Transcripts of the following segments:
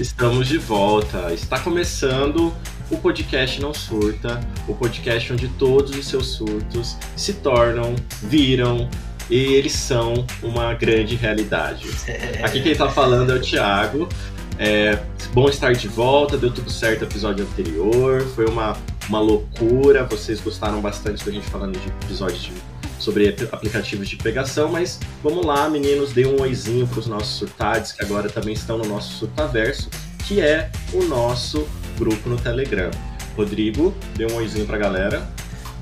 Estamos de volta. Está começando o podcast Não Surta, o podcast onde todos os seus surtos se tornam, viram e eles são uma grande realidade. Aqui quem está falando é o Thiago. É bom estar de volta, deu tudo certo no episódio anterior, foi uma, uma loucura, vocês gostaram bastante da gente falando de episódios de sobre aplicativos de pegação, mas vamos lá, meninos, dê um oizinho para os nossos surtades, que agora também estão no nosso Surtaverso, que é o nosso grupo no Telegram. Rodrigo, dê um oizinho para a galera.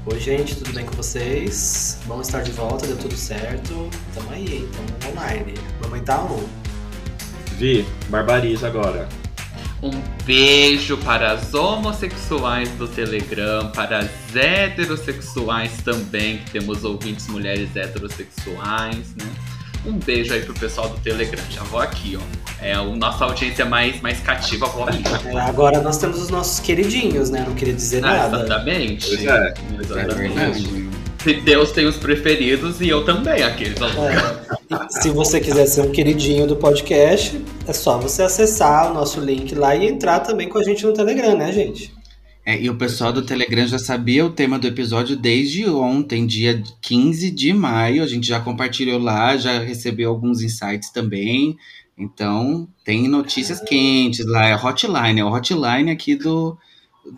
Oi, gente, tudo bem com vocês? Bom estar de volta, deu tudo certo. Tamo aí, tamo online. Mamãe tá on. Vi, barbariza agora. Um beijo para as homossexuais do Telegram, para as heterossexuais também, que temos ouvintes mulheres heterossexuais, né? Um beijo aí pro pessoal do Telegram. Já vou aqui, ó. É a nossa audiência mais, mais cativa, vou ali. É, agora nós temos os nossos queridinhos, né? Não queria dizer Ah, nada. exatamente. Pois é. Exatamente. Se Deus tem os preferidos e eu também, aqueles. É. Se você quiser ser um queridinho do podcast, é só você acessar o nosso link lá e entrar também com a gente no Telegram, né, gente? É, e o pessoal do Telegram já sabia o tema do episódio desde ontem, dia 15 de maio. A gente já compartilhou lá, já recebeu alguns insights também. Então, tem notícias quentes lá. É hotline, é o hotline aqui do,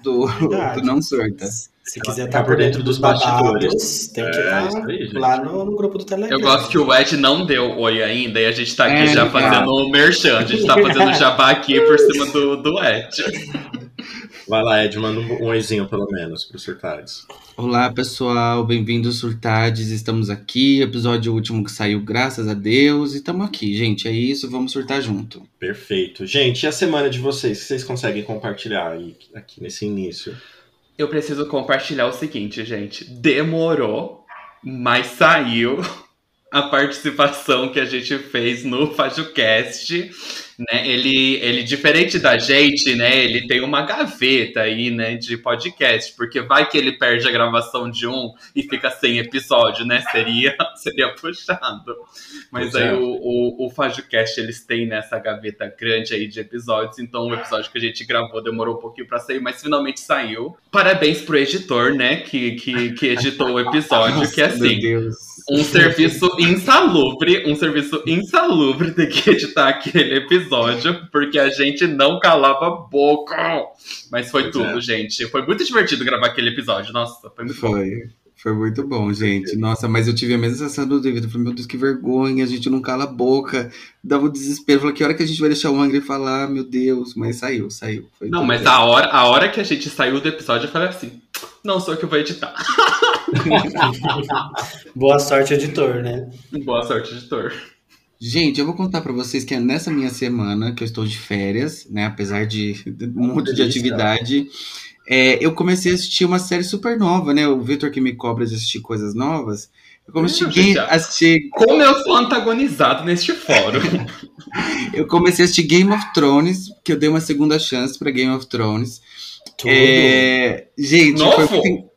do, do Não Surta. Se quiser Tá estar por dentro dos bastidores. tem que É, ir lá, aí, no, no grupo do Telegram. Eu gosto que o Ed não deu oi ainda e a gente tá aqui É, já fazendo o merchan. A gente tá fazendo jabá aqui por cima do, do Ed. Vai lá, Ed, manda um oizinho pelo menos para os surtades. Olá, pessoal, bem-vindos Surtades. Estamos aqui, episódio último que saiu, graças a Deus. E estamos aqui, gente. É isso, vamos surtar junto. Perfeito. Gente, e a semana de vocês? O que vocês conseguem compartilhar aí, aqui nesse início? Eu preciso compartilhar o seguinte, gente. Demorou, mas saiu a participação que a gente fez no FajoCast. Né? Ele, ele, diferente da gente, né? Ele tem uma gaveta aí, né? De podcast, porque vai que ele perde a gravação de um e fica sem episódio, né? Seria, seria puxado. Mas aí o, o, o FajoCast, eles têm nessa gaveta grande aí de episódios, então o episódio que a gente gravou demorou um pouquinho pra sair, mas finalmente saiu. Parabéns pro editor, né? Que, que, que editou o episódio, que é Meu assim Deus. um serviço insalubre, um serviço insalubre ter que editar aquele episódio, porque a gente não calava a boca. Mas foi Pois tudo, é. gente. Foi muito divertido gravar aquele episódio. Nossa, foi muito bom. Foi. Foi muito bom, gente. Nossa, mas eu tive a mesma sensação do David. Eu falei, meu Deus, que vergonha, a gente não cala a boca. Dava um desespero. Falei, que hora que a gente vai deixar o Angry falar? Meu Deus. Mas saiu, saiu. Foi Não, mas bem. a hora, a hora que a gente saiu do episódio, eu falei assim: não sou eu que vou editar. Boa sorte, editor, né? Boa sorte, editor. Gente, eu vou contar pra vocês que é nessa minha semana que eu estou de férias, né? Apesar de um monte de atividade. é, eu comecei a assistir uma série super nova, né? O Victor que me cobra de assistir coisas novas. Eu comecei a assistir. Como eu sou antagonizado neste fórum. Eu comecei a assistir Game of Thrones, que eu dei uma segunda chance pra Game of Thrones. Tudo. É, gente, Novo? foi.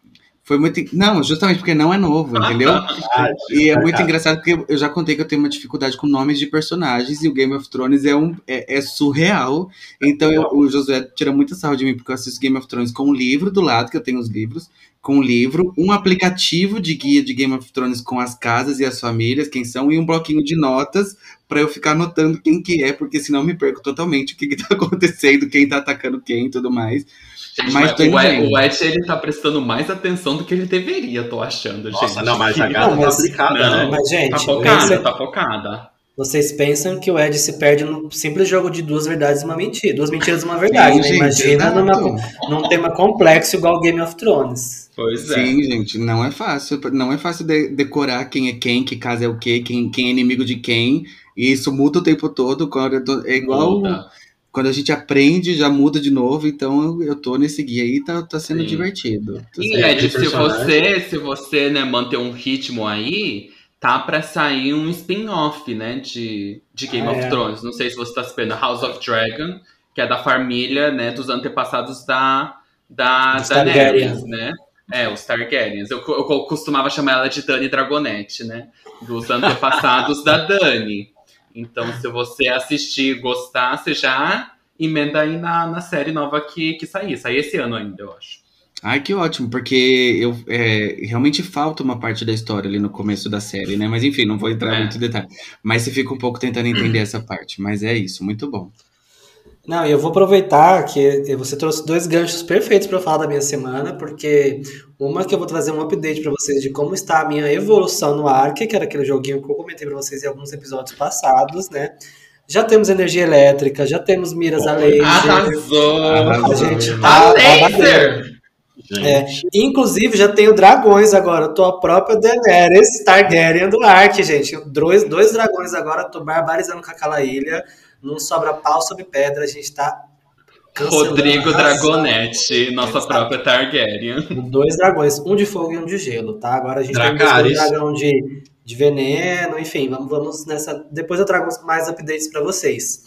Foi muito. Não, justamente porque não é novo, entendeu? Ah, E é muito engraçado porque eu já contei que eu tenho uma dificuldade com nomes de personagens e o Game of Thrones é, um, é, é surreal. Então eu- o Josué tira muita sarro de mim porque eu assisto Game of Thrones com um livro do lado, que eu tenho os livros, com um livro, um aplicativo de guia de Game of Thrones com as casas e as famílias, quem são, e um bloquinho de notas pra eu ficar anotando quem que é, porque senão eu me perco totalmente o que, que tá acontecendo, quem tá atacando quem e tudo mais. Gente, Mas mas o, o Ed, ele tá prestando mais atenção do que ele deveria, tô achando, Nossa, gente. não, mas a gata Não, mas- tá aplicada, não, né? Mas, gente, Tá focada, pensa- tá focada. vocês pensam que o Ed se perde no simples jogo de duas verdades e uma mentira. Duas mentiras e uma verdade, Sim, né? gente, Imagina exato. numa, num tema complexo igual Game of Thrones. Pois é. Sim, gente, não é fácil. Não é fácil de- decorar quem é quem, que casa é o quê, quem, quem é inimigo de quem. E isso muda o tempo todo. quando É igual. Muda. Quando a gente aprende, já muda de novo. Então eu tô nesse guia aí, tá, tá sendo Sim. divertido. Tá E Ed, se você, se você né, manter um ritmo aí, tá pra sair um spin-off, né, de, de Game Ah, of é. Thrones. Não sei se você tá sabendo, House of Dragon, que é da família, né, dos antepassados da, da Daenerys, Targaryen. né? É, os Targaryens. Eu, eu costumava chamar ela de Dani Dragonette, né? Dos antepassados da Dani. Então, se você assistir e gostar, você já emenda aí na, na série nova que, que sair. Sair esse ano ainda, eu acho. Ai, que ótimo, porque eu é, realmente falta uma parte da história ali no começo da série, né? Mas enfim, não vou entrar É. muito em detalhe. Mas você fica um pouco tentando entender essa parte. Mas é isso, muito bom. Não, e eu vou aproveitar que você trouxe dois ganchos perfeitos para falar da minha semana, porque uma que eu vou trazer um update para vocês de como está a minha evolução no Ark, que era aquele joguinho que eu comentei para vocês em alguns episódios passados, né? Já temos energia elétrica, já temos miras a laser. Arrasou! A gente A tá laser! Gente, É, Inclusive, já tenho dragões agora. Eu tô a própria Daenerys Targaryen do Ark, gente. Dois, dois dragões agora. Tô barbarizando com aquela ilha. Não sobra pau sobre pedra. A gente tá. cancelando, Rodrigo. Dragonete, nossa Exato. própria Targaryen. Dois dragões, um de fogo e um de gelo, tá? Agora a gente tem um Dracarys. dragão de, de veneno, enfim, vamos, vamos nessa. Depois eu trago mais updates pra vocês.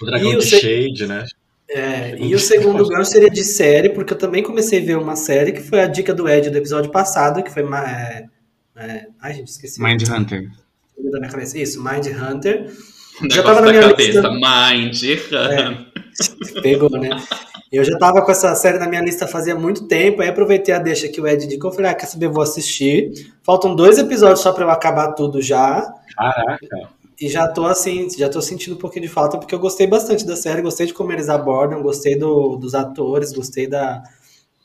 o dragão E o de se- Shade, né? É, e o segundo gancho seria de série, porque eu também comecei a ver uma série que foi a dica do Ed do episódio passado, que foi. É, é, ai, gente, esqueci. Mind Hunter. Isso, Mind Hunter. Negócio tava na da minha cabeça. lista. Mind, É. Pegou, né? Eu já tava com essa série na minha lista fazia muito tempo, aí aproveitei a deixa que o Ed indicou, falei, ah, quer saber, vou assistir. Faltam dois episódios só pra eu acabar tudo já. Caraca. E já tô assim, já tô sentindo um pouquinho de falta, porque eu gostei bastante da série, gostei de como eles abordam, gostei do- dos atores, gostei da,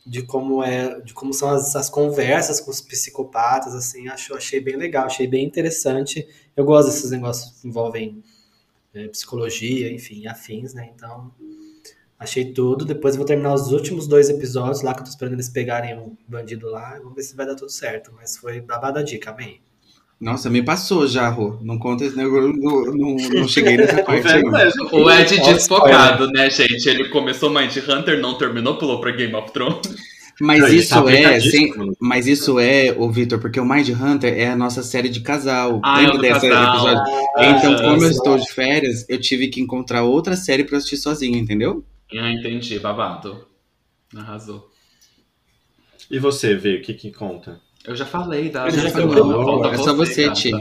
de como é, de como são as, as conversas com os psicopatas, assim, acho, achei bem legal, achei bem interessante. Eu gosto desses negócios que envolvem é, psicologia, enfim, afins, né? Então, achei tudo. Depois eu vou terminar os últimos dois episódios lá, que eu tô esperando eles pegarem o bandido lá. Vamos ver se vai dar tudo certo. Mas foi babada a dica, amém. Nossa, me passou já, Rô. Não conta esse negócio, não, não, não cheguei nessa parte. O Ed desfocado, né, gente? Ele começou Mind Hunter, não terminou, pulou pra Game of Thrones. Mas Não, isso tá é, sem- mas isso é, ô Vitor, porque o Mind Hunter é a nossa série de casal. Ah, é o Lembra dessa casal. episódio? Ah, então, como eu estou de férias, eu tive que encontrar outra série pra assistir sozinho, entendeu? Ah, entendi, babado. Arrasou. E você, Vê, o que que conta? Eu já falei da. Ele já falta É só você. Ti.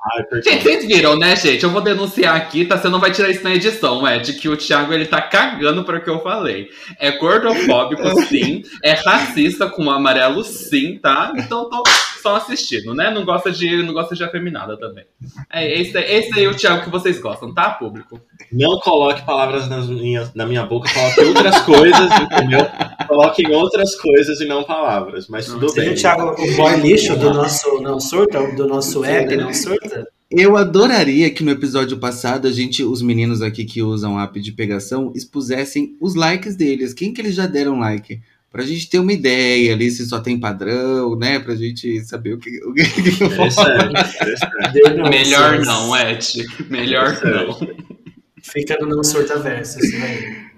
Ai, Gente, vocês viram, né, gente? Eu vou denunciar aqui, tá? Você não vai tirar isso na edição, Ed, que o Thiago ele tá cagando para o que eu falei. É gordofóbico, sim. É racista com o amarelo, sim, tá? Então tô só assistindo, né? Não gosta de, não gosta de afeminada também. É esse, esse aí é o Thiago que vocês gostam, tá, público? Não coloque palavras nas minhas- na minha boca, coloque outras coisas, entendeu? Coloque em outras coisas e não palavras, mas tudo bem. o Thiago o boy lixo do nosso Não Surta, do nosso app Não Surta? Eu adoraria que no episódio passado a gente, os meninos aqui que usam app de pegação, expusessem os likes deles. Quem que eles já deram like? Pra gente ter uma ideia ali, se só tem padrão, né? Pra gente saber o que. O que... Interessante, interessante. Denúncias. Melhor não, Ed. Melhor não. Fica no Não Surta Verso, isso aí.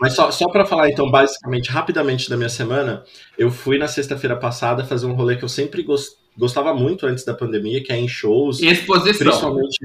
Mas só, só para falar, então, basicamente, rapidamente da minha semana, eu fui na sexta-feira passada fazer um rolê que eu sempre gos- gostava muito antes da pandemia, que é em shows, E exposição. principalmente,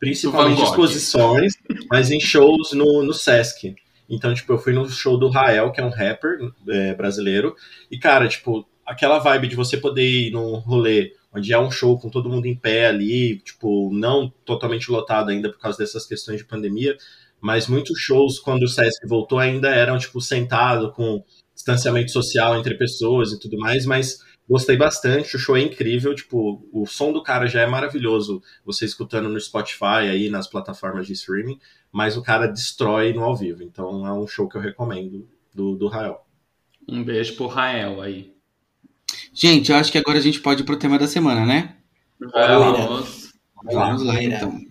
principalmente exposições, mas em shows no, no Sesc. Então, tipo, eu fui no show do Rael, que é um rapper é, brasileiro, e, cara, tipo, aquela vibe de você poder ir num rolê onde é um show com todo mundo em pé ali, tipo, não totalmente lotado ainda por causa dessas questões de pandemia, mas muitos shows, quando o Sesc voltou, ainda eram, tipo, sentado com distanciamento social entre pessoas e tudo mais, mas gostei bastante, o show é incrível, tipo, o som do cara já é maravilhoso, você escutando no Spotify aí, nas plataformas de streaming, mas o cara destrói no ao vivo, então é um show que eu recomendo do, do Rael. Um beijo pro Rael aí. Gente, eu acho que agora a gente pode ir pro tema da semana, né? Vamos. Vamos lá, então.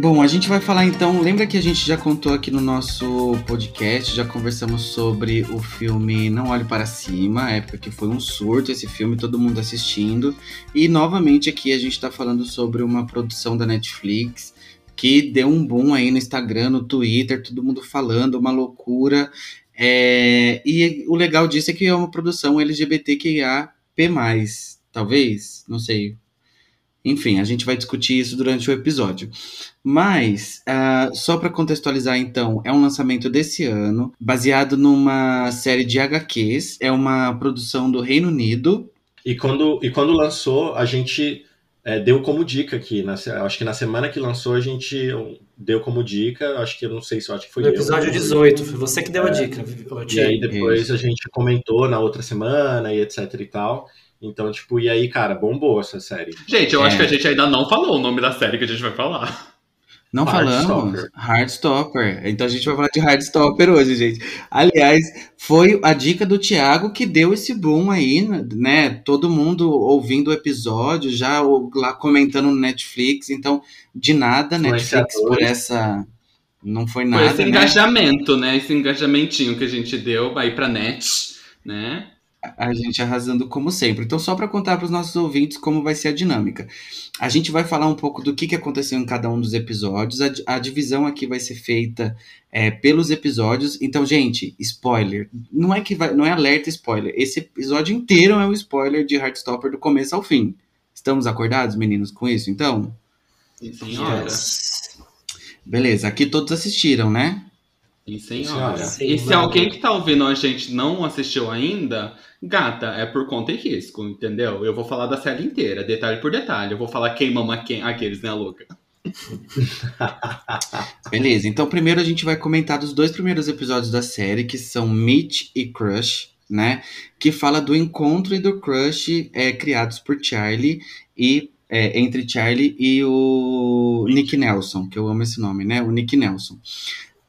Bom, a gente vai falar então. Lembra que a gente já contou aqui no nosso podcast, já conversamos sobre o filme Não Olhe para Cima, época que foi um surto esse filme, todo mundo assistindo. E novamente aqui a gente está falando sobre uma produção da Netflix que deu um boom aí no Instagram, no Twitter, todo mundo falando, uma loucura. É... E o legal disso é que é uma produção LGBTQIA talvez, não sei. Enfim, a gente vai discutir isso durante o episódio. Mas, uh, só para contextualizar então, é um lançamento desse ano, baseado numa série de HQs, é uma produção do Reino Unido. E quando, e quando lançou, a gente é, deu como dica aqui. Na, acho que na semana que lançou, a gente deu como dica. Acho que eu não sei se eu acho que foi. No episódio eu, 18, foi você que deu a é. dica. E aí depois a gente comentou na outra semana e etc e tal. Então, tipo, e aí, cara, bombou essa série. Gente, eu é. acho que a gente ainda não falou o nome da série que a gente vai falar. Não falamos? Heartstopper. Então a gente vai falar de Heartstopper hoje, gente. Aliás, foi a dica do Thiago que deu esse boom aí, né? Todo mundo ouvindo o episódio, já lá comentando no Netflix. Então, de nada, Netflix, por essa. Não foi nada. Foi esse né? engajamento, né? Esse engajamentinho que a gente deu aí pra net, né? A gente arrasando como sempre. Então, só para contar para os nossos ouvintes como vai ser a dinâmica. A gente vai falar um pouco do que, que aconteceu em cada um dos episódios. A, a divisão aqui vai ser feita é, pelos episódios. Então, gente, spoiler. Não é que vai, não é alerta spoiler. Esse episódio inteiro é um spoiler de Heartstopper do começo ao fim. Estamos acordados, meninos, com isso? Então. Sim, senhora. Yes. Beleza. Aqui todos assistiram, né? Sim, senhora. Sim, e se alguém que tá ouvindo a gente não assistiu ainda, gata, é por conta e risco, entendeu? Eu vou falar da série inteira, detalhe por detalhe. Eu vou falar quem mama quem, aqueles, né, louca? Beleza, então primeiro a gente vai comentar dos dois primeiros episódios da série, que são Mitch e Crush, né? Que fala do encontro e do crush é, criados por Charlie e é, entre Charlie e o Nick Nelson, que eu amo esse nome, né? O Nick Nelson.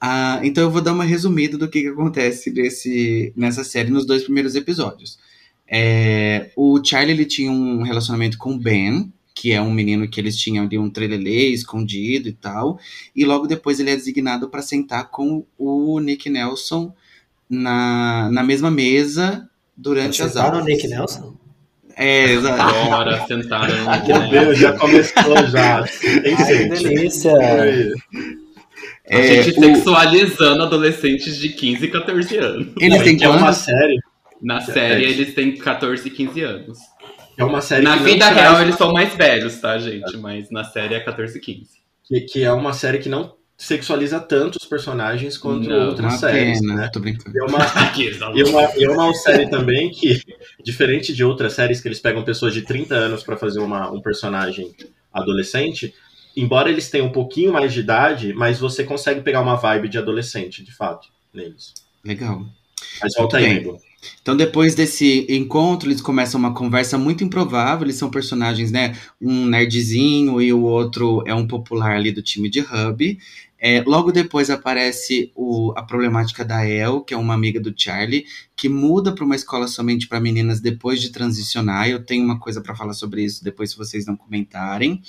Ah, então eu vou dar uma resumida do que, que acontece nesse, nessa série nos dois primeiros episódios. É, o Charlie ele tinha um relacionamento com o Ben, que é um menino que eles tinham ali um trelelê escondido e tal. E logo depois ele é designado para sentar com o Nick Nelson na, na mesma mesa durante as aulas. no Nick Nelson? É, exato. Agora sentaram. Meu Deus, já começou já. Ai, que delícia. A é, gente sexualizando o... adolescentes de 15 e 14 anos. Eles têm é uma série. Na série, é. eles têm 14 e 15 anos. É uma série Na vida real, eles são mais velhos, tá, gente? Mas na série é 14 e 15. Que, que é uma série que não sexualiza tanto os personagens quanto não, outras séries, pena, né? Tô brincando. E é uma, e é uma, é uma série também que, diferente de outras séries que eles pegam pessoas de 30 anos para fazer uma, um personagem adolescente, embora eles tenham um pouquinho mais de idade, mas você consegue pegar uma vibe de adolescente, de fato, neles. Legal. Mas volta aí, amigo. Então, depois desse encontro, eles começam uma conversa muito improvável. Eles são personagens, né? Um nerdzinho e o outro é um popular ali do time de Hub. É, logo depois aparece o, a problemática da El, que é uma amiga do Charlie, que muda para uma escola somente para meninas depois de transicionar. Eu tenho uma coisa para falar sobre isso depois, se vocês não comentarem.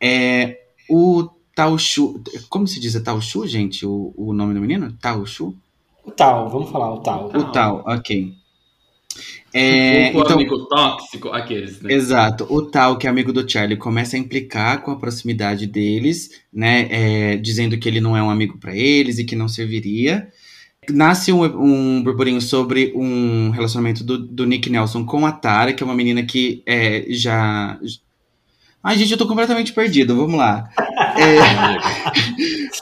É, o Taoshu. Como se diz? É Taoshu, gente? O, o nome do menino? Taoshu? O Tal, vamos falar, o Tal. O Tal, ok. É, o então, amigo tóxico, aqueles, né? Exato. O Tal, que é amigo do Charlie, começa a implicar com a proximidade deles, né? É, dizendo que ele não é um amigo para eles e que não serviria. Nasce um, um burburinho sobre um relacionamento do, do Nick Nelson com a Tara, que é uma menina que é, já Ai, gente, eu tô completamente perdido. Vamos lá. É,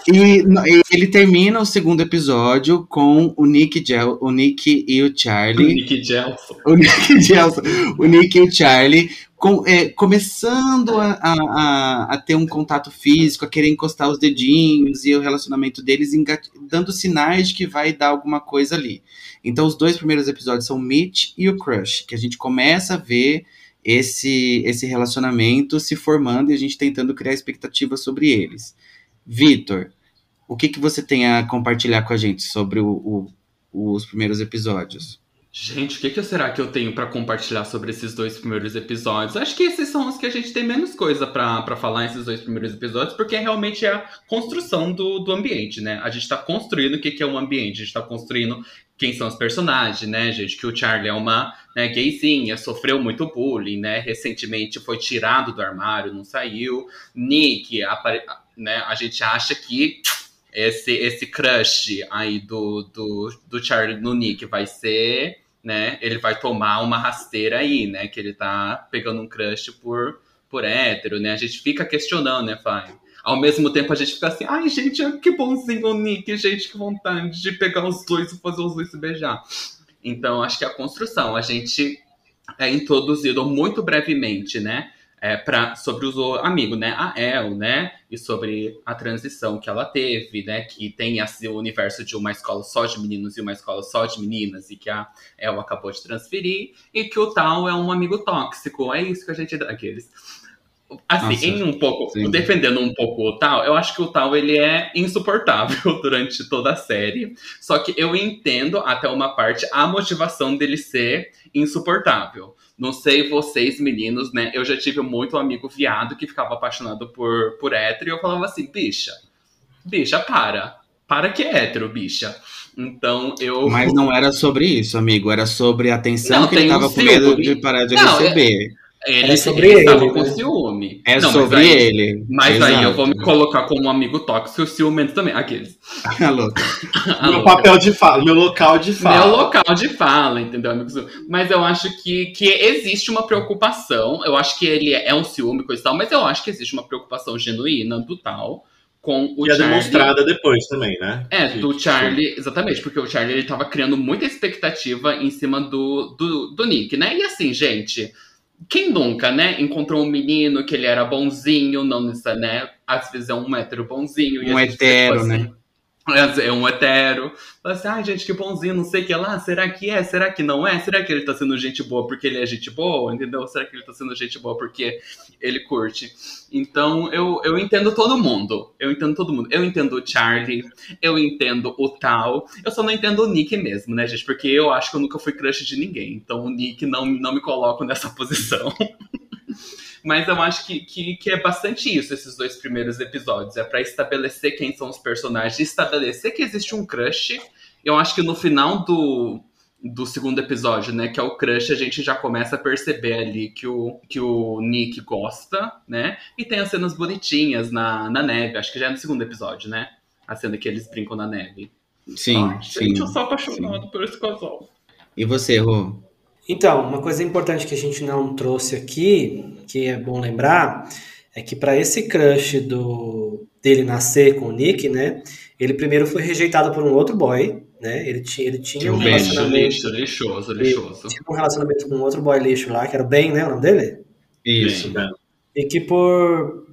e, ele termina o segundo episódio com o Nick, Gel, o Nick e o Charlie. O Nick Gelson. O Nick Gelson. O Nick e o Charlie com, é, começando a, a, a, ter um contato físico, a querer encostar os dedinhos e o relacionamento deles dando sinais de que vai dar alguma coisa ali. Então, os dois primeiros episódios são Mitch e o Crush, que a gente começa a ver esse, esse relacionamento se formando e a gente tentando criar expectativas sobre eles. Vitor, o que, que você tem a compartilhar com a gente sobre o, o, os primeiros episódios? Gente, o que, que será que eu tenho para compartilhar sobre esses dois primeiros episódios? Acho que esses são os que a gente tem menos coisa para falar nesses dois primeiros episódios, porque realmente é a construção do, do ambiente, né? A gente tá construindo o que, que é um ambiente, a gente tá construindo quem são os personagens, né, gente? Que o Charlie é uma né, gayzinha, sofreu muito bullying, né? Recentemente foi tirado do armário, não saiu. Nick, né, a gente acha que esse, esse crush aí do, do, do Charlie no Nick vai ser né, ele vai tomar uma rasteira aí, né, que ele tá pegando um crush por, por hétero, né, a gente fica questionando, né, Fábio? Ao mesmo tempo a gente fica assim, ai gente, que bonzinho o Nick, gente, que vontade de pegar os dois e fazer os dois se beijar. Então, acho que a construção, a gente é introduzido muito brevemente, né, é, pra, sobre o amigo, né? A El, né? E sobre a transição que ela teve, né? Que tem o universo de uma escola só de meninos e uma escola só de meninas, e que a El acabou de transferir, e que o tal é um amigo tóxico. É isso que a gente. Aqueles. Assim, Nossa, em um pouco, sim. defendendo um pouco o tal, eu acho que o tal ele é insuportável durante toda a série. Só que eu entendo até uma parte a motivação dele ser insuportável. Não sei vocês, meninos, né? Eu já tive muito amigo viado que ficava apaixonado por, por hétero e eu falava assim, bicha, bicha, para. Para que é hétero, bicha. Então eu. Mas não era sobre isso, amigo. Era sobre a atenção não, que ele tava um com medo de parar de não, receber. É... Ele, é sobre ele, ele com né? ciúme. É não, sobre aí, ele. Mas Exato. aí eu vou me colocar como um amigo tóxico e ciumento também. Aqueles. Alô. meu papel de fala, meu local de fala. Meu local de fala, entendeu, amigo? Mas eu acho que, que existe uma preocupação. Eu acho que ele é um ciúme, coisa e tal, mas eu acho que existe uma preocupação genuína do tal com o e é Charlie. demonstrada depois também, né? É, do Charlie, exatamente, porque o Charlie ele tava criando muita expectativa em cima do, do, do Nick, né? E assim, gente, quem nunca, né? Encontrou um menino que ele era bonzinho, não né? Às vezes é um hétero bonzinho. Um hetero, assim, né? É um hetero. Fala assim, ai, gente, que bonzinho, não sei o que lá. Será que é? Será que não é? Será que ele tá sendo gente boa porque ele é gente boa? Entendeu? Será que ele tá sendo gente boa porque ele curte? Então, eu, eu entendo todo mundo. Eu entendo todo mundo. Eu entendo o Charlie, eu entendo o Tal. Eu só não entendo o Nick mesmo, né, gente? Porque eu acho que eu nunca fui crush de ninguém. Então, o Nick não, não me coloco nessa posição. Mas eu acho que, que, que, é bastante isso, esses dois primeiros episódios. É para estabelecer quem são os personagens, estabelecer que existe um crush. Eu acho que no final do, do segundo episódio, né, que é o crush, a gente já começa a perceber ali que o, que o Nick gosta, né? E tem as cenas bonitinhas na, na neve, acho que já é no segundo episódio, né? A cena que eles brincam na neve. Sim, Ai, sim. Gente, eu sou apaixonado sim. por esse casal. E você, Rô? Então, uma coisa importante que a gente não trouxe aqui, que é bom lembrar, é que para esse crush do dele nascer com o Nick, né? Ele primeiro foi rejeitado por um outro boy, né? Ele, tinha, ele tinha um relacionamento. Lixo, lixoso, lixoso. Tinha um relacionamento com um outro boy lixo lá, que era o Ben, né? O nome dele? Isso, Ben. E que por.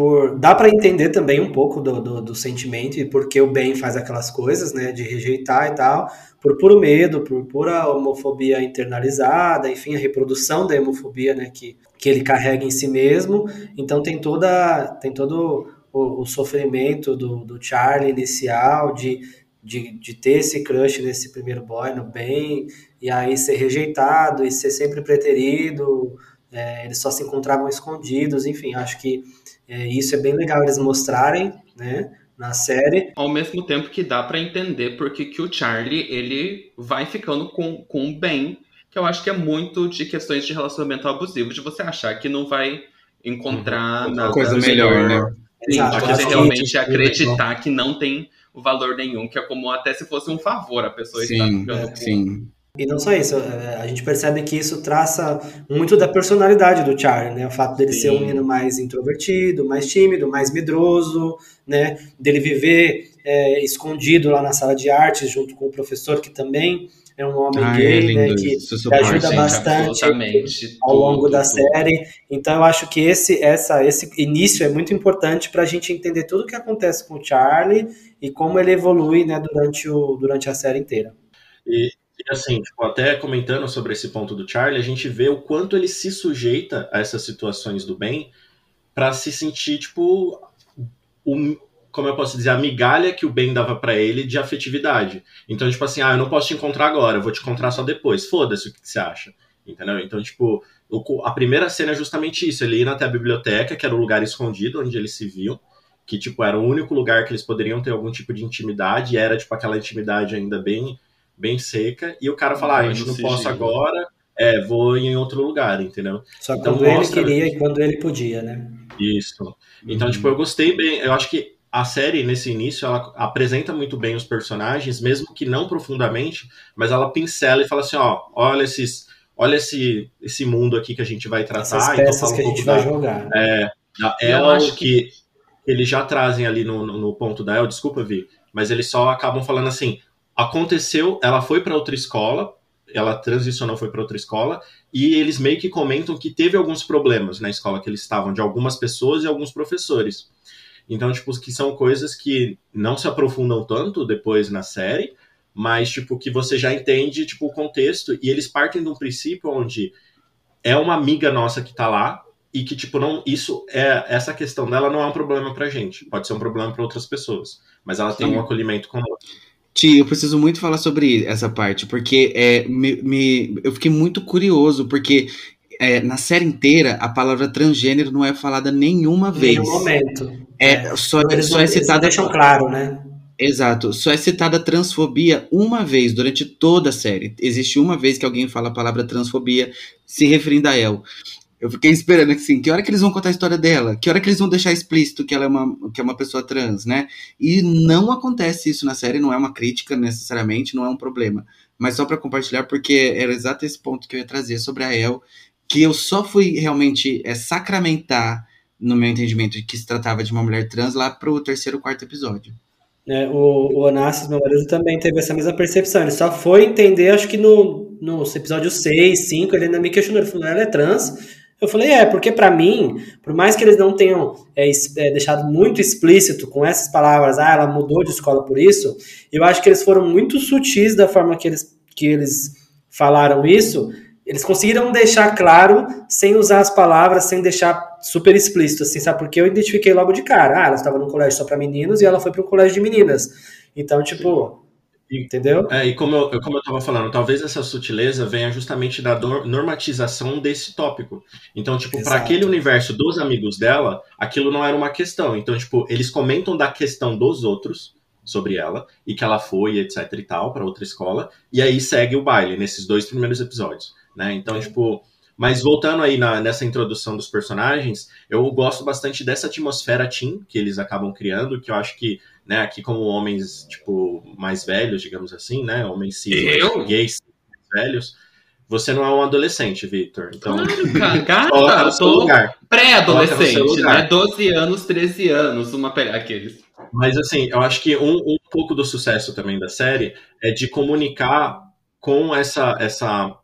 Por dá para entender também um pouco do, do, do sentimento e por que o Ben faz aquelas coisas, né? De rejeitar e tal por puro medo, por pura homofobia internalizada, enfim, a reprodução da homofobia né, que, que ele carrega em si mesmo. Então tem toda tem todo o, o sofrimento do, do Charlie inicial de, de, de ter esse crush nesse primeiro boy no bem, e aí ser rejeitado e ser sempre preterido, é, eles só se encontravam escondidos, enfim, acho que é, isso é bem legal eles mostrarem, né? na série. Ao mesmo tempo que dá para entender porque que o Charlie ele vai ficando com, com o Ben, que eu acho que é muito de questões de relacionamento abusivo, de você achar que não vai encontrar uhum. nada coisa melhor, né? Sim, Exato, você realmente acreditar que não tem valor nenhum, que é como até se fosse um favor a pessoa sim, estar ficando com... Sim. E não só isso, é, a gente percebe que isso traça muito da personalidade do Charlie, né? O fato dele Sim. ser um menino mais introvertido, mais tímido, mais medroso, né? Dele viver é, escondido lá na sala de artes junto com o professor que também é um homem ah, gay, é né? Que, que ajuda gente, bastante ao longo tudo, da tudo. série. Então eu acho que esse, essa, esse início é muito importante para a gente entender tudo o que acontece com o Charlie e como ele evolui, né? Durante, o, durante a série inteira. E assim, tipo, até comentando sobre esse ponto do Charlie, a gente vê o quanto ele se sujeita a essas situações do bem para se sentir, tipo, o, como eu posso dizer, a migalha que o Ben dava para ele de afetividade. Então, tipo assim, ah, eu não posso te encontrar agora, eu vou te encontrar só depois. Foda-se o que, você acha. Entendeu? Então, tipo, a primeira cena é justamente isso. Ele indo até a biblioteca, que era o lugar escondido onde eles se viam, que, tipo, era o único lugar que eles poderiam ter algum tipo de intimidade, e era, tipo, aquela intimidade ainda bem, bem seca, e o cara fala, ah, a gente não posso agora, é, vou em outro lugar, entendeu? Só então, quando mostra... ele queria e quando ele podia, né? Isso. Então, uhum. tipo, eu gostei bem, eu acho que a série, nesse início, ela apresenta muito bem os personagens, mesmo que não profundamente, mas ela pincela e fala assim, ó, olha esses, olha esse, esse mundo aqui que a gente vai tratar. Essas então peças então, que a gente vai jogar. É, da El, que... que eles já trazem ali no, no, no ponto da El, desculpa, Vi, mas eles só acabam falando assim, aconteceu, ela foi para outra escola, ela transicionou, foi para outra escola, e eles meio que comentam que teve alguns problemas na escola que eles estavam, de algumas pessoas e alguns professores. Então, tipo, que são coisas que não se aprofundam tanto depois na série, mas, tipo, que você já entende, tipo, o contexto, e eles partem de um princípio onde é uma amiga nossa que tá lá, e que, tipo, não, isso é, essa questão dela não é um problema pra gente, pode ser um problema para outras pessoas, mas ela Sim. tem um acolhimento conosco. Ti, eu preciso muito falar sobre essa parte, porque é, me, me, eu fiquei muito curioso, porque é, na série inteira a palavra transgênero não é falada nenhuma vez. Nenhum momento. É, é. Só, eles, só é citada. deixam claro, né? Exato. Só é citada transfobia uma vez durante toda a série. Existe uma vez que alguém fala a palavra transfobia se referindo a El. Eu fiquei esperando assim, que hora que eles vão contar a história dela? Que hora que eles vão deixar explícito que ela é uma, que é uma pessoa trans, né? E não acontece isso na série, não é uma crítica necessariamente, não é um problema. Mas só para compartilhar, porque era exato esse ponto que eu ia trazer sobre a El, que eu só fui realmente é, sacramentar no meu entendimento que se tratava de uma mulher trans lá pro terceiro, quarto episódio. É, o, o Onassis, meu marido, também teve essa mesma percepção. Ele só foi entender, acho que no, no episódio 6, 5, ele ainda me questionou. Ele falou, ela é trans? Eu falei, é, porque para mim, por mais que eles não tenham é, é, deixado muito explícito com essas palavras, ah, ela mudou de escola por isso, eu acho que eles foram muito sutis da forma que eles, que eles falaram isso, eles conseguiram deixar claro, sem usar as palavras, sem deixar super explícito, assim, sabe? Porque eu identifiquei logo de cara. Ah, ela estava num colégio só para meninos e ela foi para um colégio de meninas. Então, tipo, entendeu? É, e como eu, como eu tava falando, talvez essa sutileza venha justamente da normatização desse tópico. Então, tipo, para aquele universo dos amigos dela, aquilo não era uma questão. Então, tipo, eles comentam da questão dos outros sobre ela e que ela foi, etc e tal, para outra escola, e aí segue o baile nesses dois primeiros episódios né? Então, é. tipo, mas voltando aí na, nessa introdução dos personagens, eu gosto bastante dessa atmosfera teen que eles acabam criando, que eu acho que, né, aqui como homens, tipo, mais velhos, digamos assim, né, homens cis, gays velhos, você não é um adolescente, Victor. Então, claro, cara, seu lugar. Pré-adolescente, né? 12 anos, 13 anos, uma aqueles. Mas assim, eu acho que um, um pouco do sucesso também da série é de comunicar com essa, essa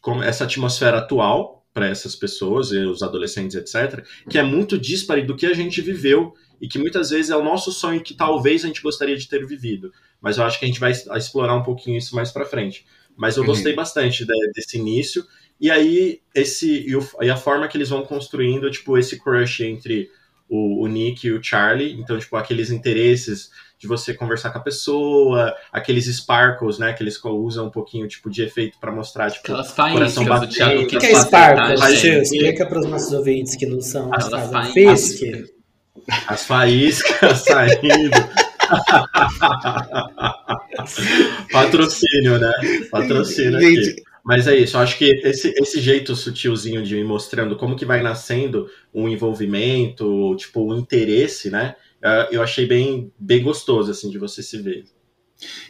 como essa atmosfera atual para essas pessoas, e os adolescentes, etc., que é muito dispare do que a gente viveu e que muitas vezes é o nosso sonho que talvez a gente gostaria de ter vivido. Mas eu acho que a gente vai explorar um pouquinho isso mais para frente. Mas eu uhum. gostei bastante de, desse início. E aí, esse e, o, e, a forma que eles vão construindo, tipo, esse crush entre o, o Nick e o Charlie. Então, tipo, aqueles interesses de você conversar com a pessoa, aqueles sparkles, né, que eles usam um pouquinho tipo de efeito para mostrar tipo Aquelas coração batendo. O que, que é sparkles? Explica para os nossos ouvintes que não são as, as, as faíscas saindo. Patrocínio, né? Patrocínio aqui. Mas é isso, eu acho que esse, esse jeito sutilzinho de ir mostrando como que vai nascendo um envolvimento, tipo, um interesse, né? Eu achei bem, bem gostoso, assim, de você se ver.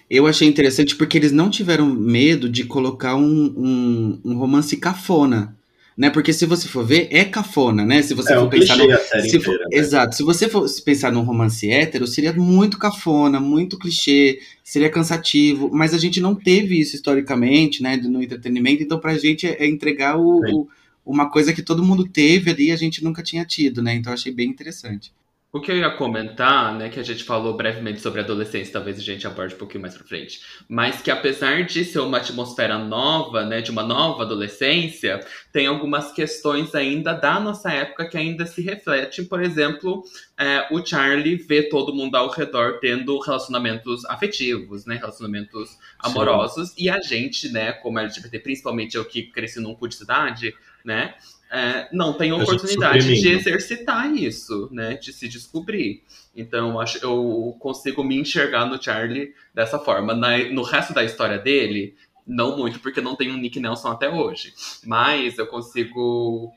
Eu achei interessante porque eles não tiveram medo de colocar um, um, um romance cafona. Né? Porque se você for ver, é cafona, né? Se você é, for pensar. No, se for, né? Exato. Se você for pensar num romance hétero, seria muito cafona, muito clichê, seria cansativo. Mas a gente não teve isso historicamente, né? No entretenimento, então pra gente é, é entregar o, o, uma coisa que todo mundo teve ali e a gente nunca tinha tido, né? Então achei bem interessante. O que eu ia comentar, né, que a gente falou brevemente sobre adolescência, talvez a gente aborde um pouquinho mais pra frente, mas que apesar de ser uma atmosfera nova, né, de uma nova adolescência, tem algumas questões ainda da nossa época que ainda se refletem. Por exemplo, é, o Charlie vê todo mundo ao redor tendo relacionamentos afetivos, né, relacionamentos amorosos, Sim. e a gente, né, como LGBT, principalmente eu que cresci num cu de cidade, né, é, não tem oportunidade de exercitar isso, né? De se descobrir. Então, acho, eu consigo me enxergar no Charlie dessa forma. Na, no resto da história dele, não muito, porque não tem um Nick Nelson até hoje. Mas eu consigo.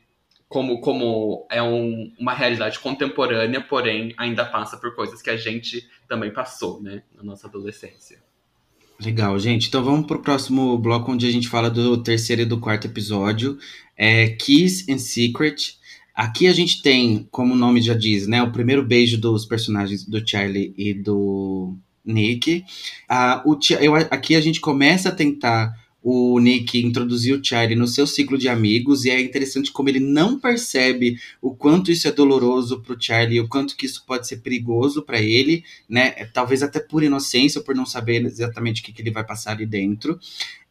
Como, como é um, uma realidade contemporânea, porém ainda passa por coisas que a gente também passou, né? Na nossa adolescência. Legal, gente. Então vamos para o próximo bloco, onde a gente fala do terceiro e do quarto episódio, é Kiss and Secret. Aqui a gente tem, como o nome já diz, né, o primeiro beijo dos personagens do Charlie e do Nick. Ah, o, eu, aqui a gente começa a tentar o Nick introduziu o Charlie no seu ciclo de amigos e é interessante como ele não percebe o quanto isso é doloroso para o Charlie, o quanto que isso pode ser perigoso para ele, né? É, talvez até por inocência, por não saber exatamente o que, que ele vai passar ali dentro.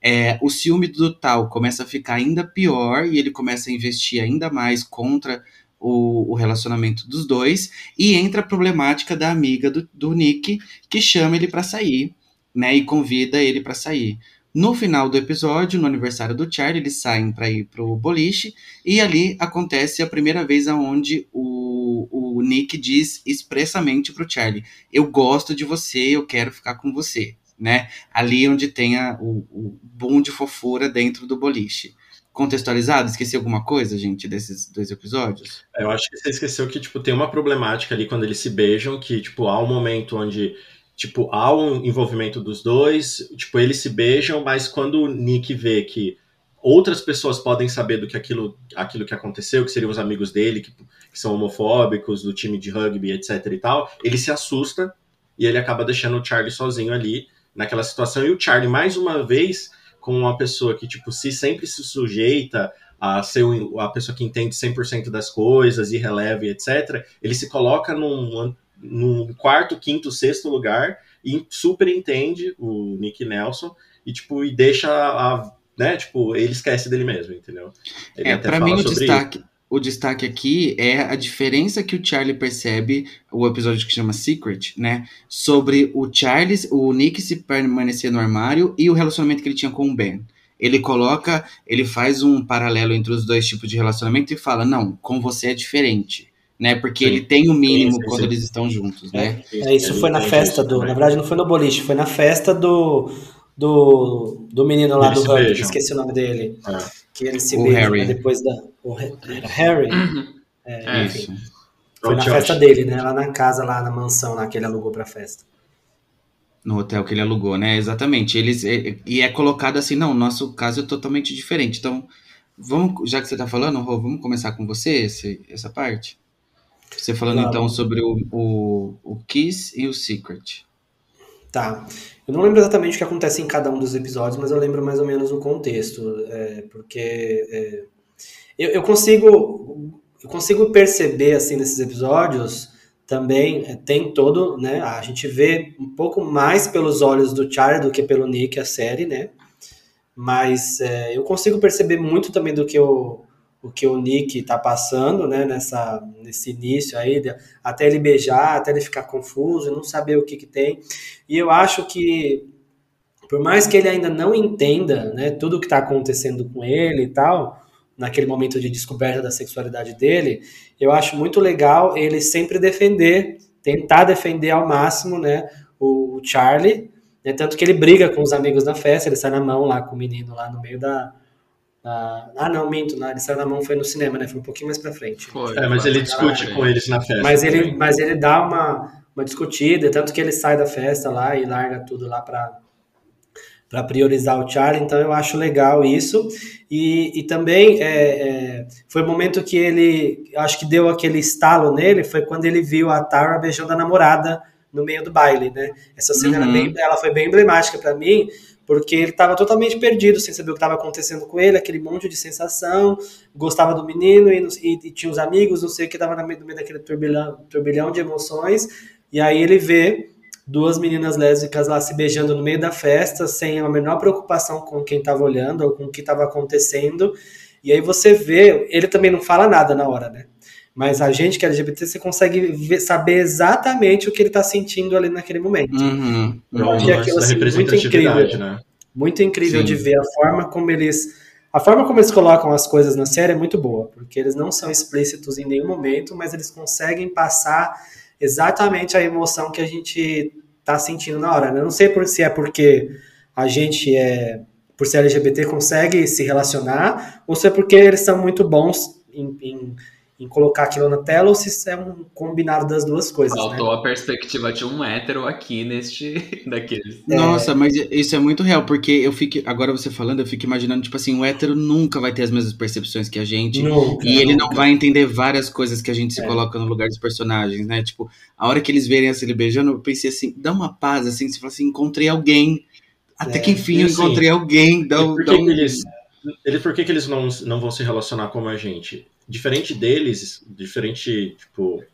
É, o ciúme do tal começa a ficar ainda pior e ele começa a investir ainda mais contra o, o, relacionamento dos dois e entra a problemática da amiga do, do Nick que chama ele para sair, né? E convida ele para sair. No final do episódio, no aniversário do Charlie, eles saem para ir pro boliche e ali acontece a primeira vez aonde o, o Nick diz expressamente pro Charlie: "Eu gosto de você, eu quero ficar com você", né? Ali onde tem a, o, o boom de fofura dentro do boliche contextualizado? Esqueci alguma coisa, gente, desses dois episódios? Eu acho que você esqueceu que, tipo, tem uma problemática ali quando eles se beijam, que, tipo, há um momento onde tipo, há um envolvimento dos dois, tipo, eles se beijam, mas quando o Nick vê que outras pessoas podem saber do que aquilo, aquilo que aconteceu, que seriam os amigos dele, que, que são homofóbicos, do time de rugby, etc e tal, ele se assusta e ele acaba deixando o Charlie sozinho ali naquela situação. E o Charlie, mais uma vez, com uma pessoa que, tipo, se sempre se sujeita a ser a pessoa que entende 100% das coisas e releve, etc., ele se coloca num no quarto, quinto, sexto lugar e super entende o Nick Nelson e tipo e deixa a, né, tipo, ele esquece dele mesmo, entendeu? Ele é, para mim o destaque isso. o destaque aqui é a diferença que o Charlie percebe, o episódio que chama Secret, né? Sobre o Charlie, o Nick se permanecer no armário e o relacionamento que ele tinha com o Ben. Ele coloca, ele faz um paralelo entre os dois tipos de relacionamento e fala: não, com você é diferente né? Porque sim. ele tem o mínimo sim, sim, quando eles estão juntos, né? É, isso foi na festa do. Na verdade, não foi no boliche, foi na festa do. Do, do menino lá eles do rugby, esqueci o nome dele. É. Que ele se beija né, depois da. O Harry. Uhum. É, é, enfim. Foi na festa dele, né? Lá na casa, lá na mansão lá que ele alugou pra festa. No hotel que ele alugou, né? Exatamente. Eles, e é colocado assim, não, nosso caso é totalmente diferente. Então, vamos, já que você tá falando, Rô, vamos começar com você esse, essa parte? Você falando claro. então sobre o, o, o Kiss e o Secret. Tá. Eu não lembro exatamente o que acontece em cada um dos episódios, mas eu lembro mais ou menos o contexto. É, porque é, eu, eu, consigo eu consigo perceber assim nesses episódios também é, tem todo, né? A gente vê um pouco mais pelos olhos do Charlie do que pelo Nick a série, né? Mas é, eu consigo perceber muito também do que o, o que o Nick está passando, né, nessa, nesse início aí, até ele beijar, até ele ficar confuso, não saber o que, que tem. E eu acho que, por mais que ele ainda não entenda, né, tudo o que está acontecendo com ele e tal, naquele momento de descoberta da sexualidade dele, eu acho muito legal ele sempre defender, tentar defender ao máximo, né, o, o Charlie, né, tanto que ele briga com os amigos na festa, ele sai na mão lá com o menino lá no meio da, ah, não, minto, né? ele saiu na mão, foi no cinema, né? Foi um pouquinho mais pra frente. Foi, é, mas ele discute com eles na festa. Mas ele, mas ele dá uma, uma discutida, tanto que ele sai da festa lá e larga tudo lá pra, para priorizar o Charlie, então eu acho legal isso. E, e também é, é, foi o momento que ele, acho que deu aquele estalo nele, foi quando ele viu a Tara beijando a namorada no meio do baile, né? Essa cena uhum. bem, ela foi bem emblemática para mim, porque ele estava totalmente perdido, sem saber o que estava acontecendo com ele, aquele monte de sensação, gostava do menino e, e, e tinha os amigos, não sei o que, estava no meio, daquele turbilhão, turbilhão de emoções, e aí ele vê duas meninas lésbicas lá se beijando no meio da festa, sem a menor preocupação com quem estava olhando ou com o que estava acontecendo, e aí você vê, ele também não fala nada na hora, né? Mas a gente que é LGBT, você consegue ver, saber exatamente o que ele está sentindo ali naquele momento. Uhum. Eu achei aquilo assim, muito incrível. Né? Muito incrível Sim. de ver a forma como eles. A forma como eles colocam as coisas na série é muito boa, porque eles não são explícitos em nenhum momento, mas eles conseguem passar exatamente a emoção que a gente está sentindo na hora. Eu não sei por, se é porque a gente é, por ser LGBT, consegue se relacionar, ou se é porque eles são muito bons em, em em colocar aquilo na tela ou se é um combinado das duas coisas. Né? Faltou né? a perspectiva de um hétero aqui neste daqueles. Nossa, é... mas isso é muito real, porque eu fico. Agora você falando, eu fico imaginando, tipo assim, o hétero nunca vai ter as mesmas percepções que a gente. Nunca, e ele nunca. não vai entender várias coisas que a gente se é. coloca no lugar dos personagens, né? Tipo, a hora que eles verem assim, ele beijando, eu pensei assim, dá uma paz, assim, você fala assim, encontrei alguém. Até é. que enfim eu encontrei alguém. Dá, por que, um... eles, ele, por que, que eles não, não vão se relacionar como a gente? Diferente deles, diferente, tipo,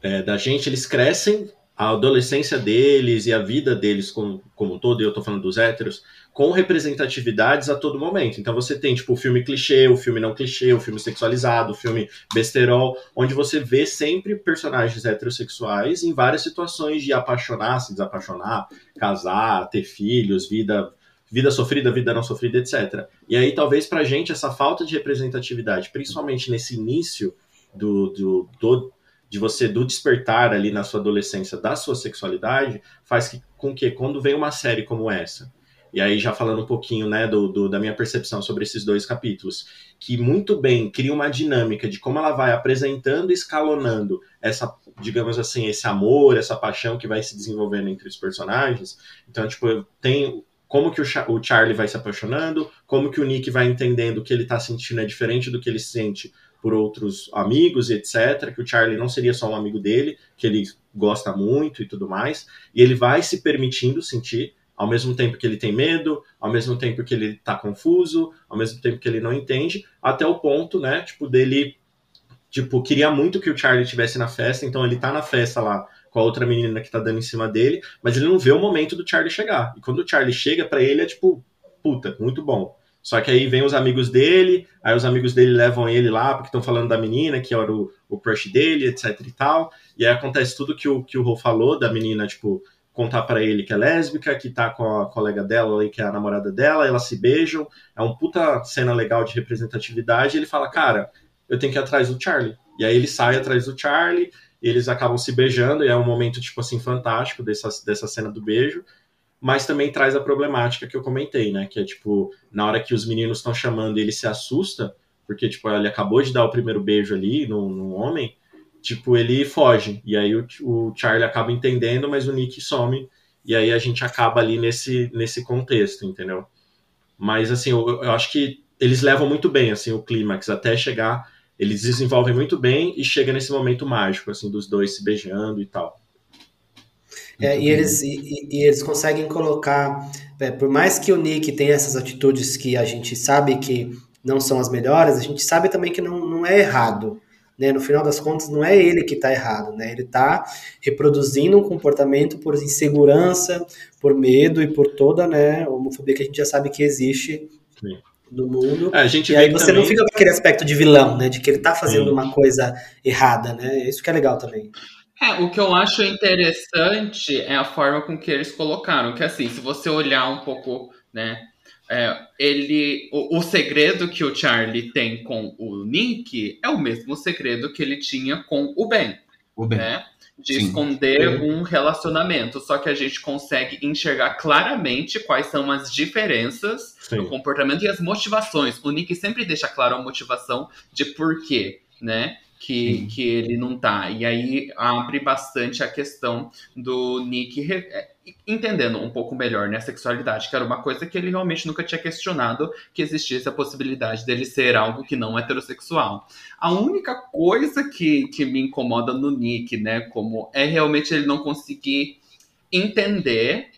é, da gente, eles crescem, a adolescência deles e a vida deles como, como todo, e eu tô falando dos héteros, com representatividades a todo momento. Então você tem, tipo, o filme clichê, o filme não clichê, o filme sexualizado, o filme besterol, onde você vê sempre personagens heterossexuais em várias situações de apaixonar, se desapaixonar, casar, ter filhos, vida vida sofrida, vida não sofrida, etc. E aí, talvez pra gente, essa falta de representatividade, principalmente nesse início do, do, do, de você, do despertar ali na sua adolescência da sua sexualidade, faz que, com que, quando vem uma série como essa, e aí já falando um pouquinho né, do, do, da minha percepção sobre esses dois capítulos, que muito bem cria uma dinâmica de como ela vai apresentando escalonando essa, digamos assim, esse amor, essa paixão que vai se desenvolvendo entre os personagens. Então, tipo, tem como que o, o, Charlie vai se apaixonando, como que o Nick vai entendendo que ele está sentindo é diferente do que ele sente por outros amigos etc, que o Charlie não seria só um amigo dele, que ele gosta muito e tudo mais, e ele vai se permitindo sentir, ao mesmo tempo que ele tem medo, ao mesmo tempo que ele está confuso, ao mesmo tempo que ele não entende, até o ponto, né, tipo, dele, tipo, queria muito que o Charlie estivesse na festa, então ele tá na festa lá com a outra menina que tá dando em cima dele, mas ele não vê o momento do Charlie chegar. E quando o Charlie chega para ele é tipo, puta, muito bom. Só que aí vem os amigos dele, aí os amigos dele levam ele lá, porque estão falando da menina, que era o, o crush dele, etc e tal. E aí acontece tudo que o, que o Ro falou, da menina, tipo, contar para ele que é lésbica, que tá com a colega dela que é a namorada dela, elas se beijam. É um puta cena legal de representatividade. Ele fala, cara, eu tenho que ir atrás do Charlie. E aí ele sai atrás do Charlie, eles acabam se beijando, e é um momento, tipo assim, fantástico dessa, dessa cena do beijo, mas também traz a problemática que eu comentei, né, que é, tipo, na hora que os meninos estão chamando ele se assusta, porque, tipo, ele acabou de dar o primeiro beijo ali no, no homem, tipo, ele foge, e aí o, o Charlie acaba entendendo, mas o Nick some, e aí a gente acaba ali nesse, nesse contexto, entendeu? Mas, assim, eu, eu acho que eles levam muito bem, assim, o clímax, até chegar eles desenvolvem muito bem e chega nesse momento mágico, assim, dos dois se beijando e tal. É, e, eles, e, e, eles conseguem colocar, é, por mais que o Nick tenha essas atitudes que a gente sabe que não são as melhores, a gente sabe também que não, não é errado. Né? No final das contas, não é ele que está errado, né? ele está reproduzindo um comportamento por insegurança, por medo e por toda né, a homofobia que a gente já sabe que existe Sim do mundo. É, a gente e aí você também... não fica com aquele aspecto de vilão, né? De que ele tá fazendo Sim. uma coisa errada, né? Isso que é legal também. É, o que eu acho interessante é a forma com que eles colocaram. Que assim, se você olhar um pouco, né? É, ele, o, o, segredo que o Charlie tem com o Nick é o mesmo segredo que ele tinha com o Ben. O Ben. Né? De Sim. esconder um relacionamento. Só que a gente consegue enxergar claramente quais são as diferenças Sim. no comportamento e as motivações. O Nick sempre deixa claro a motivação de porquê, né? Que, que ele não tá. E aí abre bastante a questão do Nick entendendo um pouco melhor né, a sexualidade, que era uma coisa que ele realmente nunca tinha questionado que existisse a possibilidade dele ser algo que não heterossexual. A única coisa que, que me incomoda no Nick, né, como é realmente ele não conseguir entender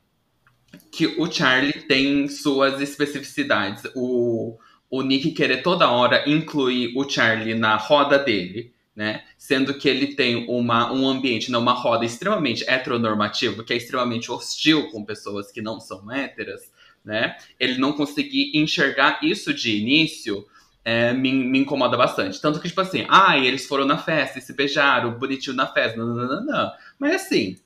que o Charlie tem suas especificidades. O, o Nick querer toda hora incluir o Charlie na roda dele, né? Sendo que ele tem uma, um ambiente, não, uma roda extremamente heteronormativo, que é extremamente hostil com pessoas que não são héteras, né? Ele não conseguir enxergar isso de início é, me, me, incomoda bastante. Tanto que, tipo assim, ah, eles foram na festa e se beijaram, bonitinho na festa, não, não, não, não. Mas assim,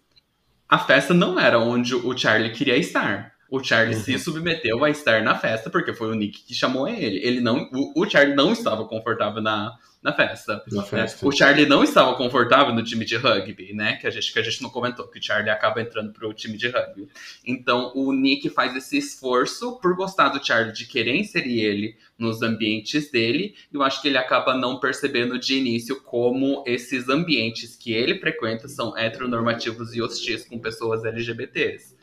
a festa não era onde o Charlie queria estar. O Charlie uhum. se submeteu a estar na festa porque foi o Nick que chamou ele. Ele não, o, o Charlie não estava confortável na, na festa. Na festa. É, o Charlie não estava confortável no time de rugby, né? Que a gente, que a gente não comentou, que o Charlie acaba entrando pro time de rugby. Então o Nick faz esse esforço por gostar do Charlie, de querer inserir ele nos ambientes dele. E eu acho que ele acaba não percebendo de início como esses ambientes que ele frequenta são heteronormativos e hostis com pessoas LGBTs.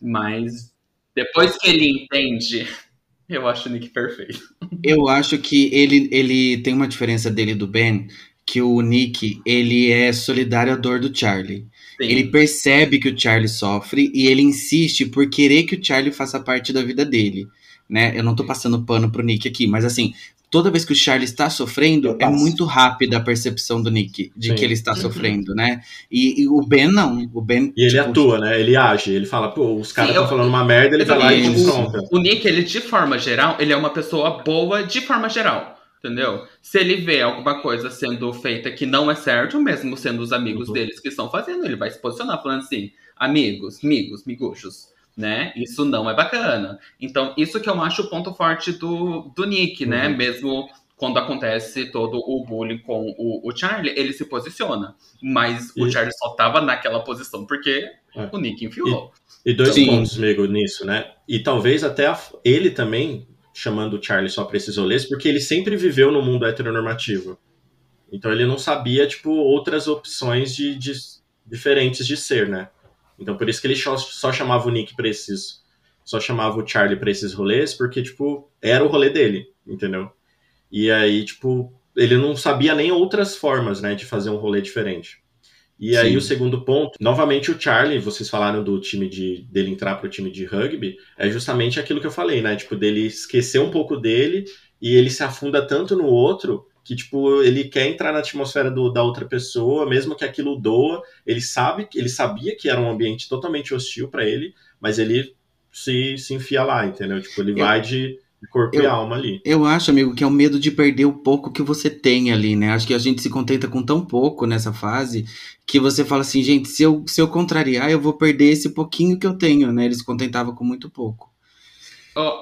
Mas depois que ele entende eu acho o Nick perfeito. Eu acho que ele, ele tem uma diferença dele do Ben, que o Nick, ele é solidário à dor do Charlie. Sim. Ele percebe que o Charlie sofre e ele insiste por querer que o Charlie faça parte da vida dele. Né? Eu não tô passando pano pro Nick aqui, mas assim, toda vez que o Charlie está sofrendo, é muito rápida a percepção do Nick de Sim. que ele está uhum. sofrendo, né? E, e, o Ben não. O Ben, e ele tipo, atua, né? Ele age, ele fala, pô, os caras estão falando uma merda, ele vai lá e confronta. O Nick, ele de forma geral, ele é uma pessoa boa de forma geral. Entendeu? Se ele vê alguma coisa sendo feita que não é certo, mesmo sendo os amigos uhum. deles que estão fazendo, ele vai se posicionar falando assim: amigos, amigos, miguxos né? Isso não é bacana. Então, isso que eu acho o ponto forte do, do Nick, né? uhum. né? Mesmo quando acontece todo o bullying com o, o Charlie, ele se posiciona. Mas e... o Charlie só tava naquela posição porque é. o Nick enfiou. E, e dois Sim. pontos, amigo, nisso, né? E talvez até a, ele também, chamando o Charlie só pra esses rolês, porque ele sempre viveu no mundo heteronormativo. Então ele não sabia, tipo, outras opções de, de diferentes de ser, né? Então por isso que ele só, só chamava o Nick pra esses. Só chamava o Charlie pra esses rolês, porque, tipo, era o rolê dele, entendeu? E aí, tipo, ele não sabia nem outras formas, né, de fazer um rolê diferente. E Sim. aí o segundo ponto, novamente o Charlie, vocês falaram do time de dele entrar pro time de rugby, é justamente aquilo que eu falei, né? Tipo, dele esquecer um pouco dele e ele se afunda tanto no outro que tipo ele quer entrar na atmosfera do, da outra pessoa, mesmo que aquilo doa, ele sabe, ele sabia que era um ambiente totalmente hostil para ele, mas ele se, se enfia lá, entendeu? Tipo, ele eu, vai de corpo eu, e alma ali. Eu acho, amigo, que é o medo de perder o pouco que você tem ali, né? Acho que a gente se contenta com tão pouco nessa fase que você fala assim, gente, se eu, se eu contrariar, eu vou perder esse pouquinho que eu tenho, né? Ele se contentava com muito pouco.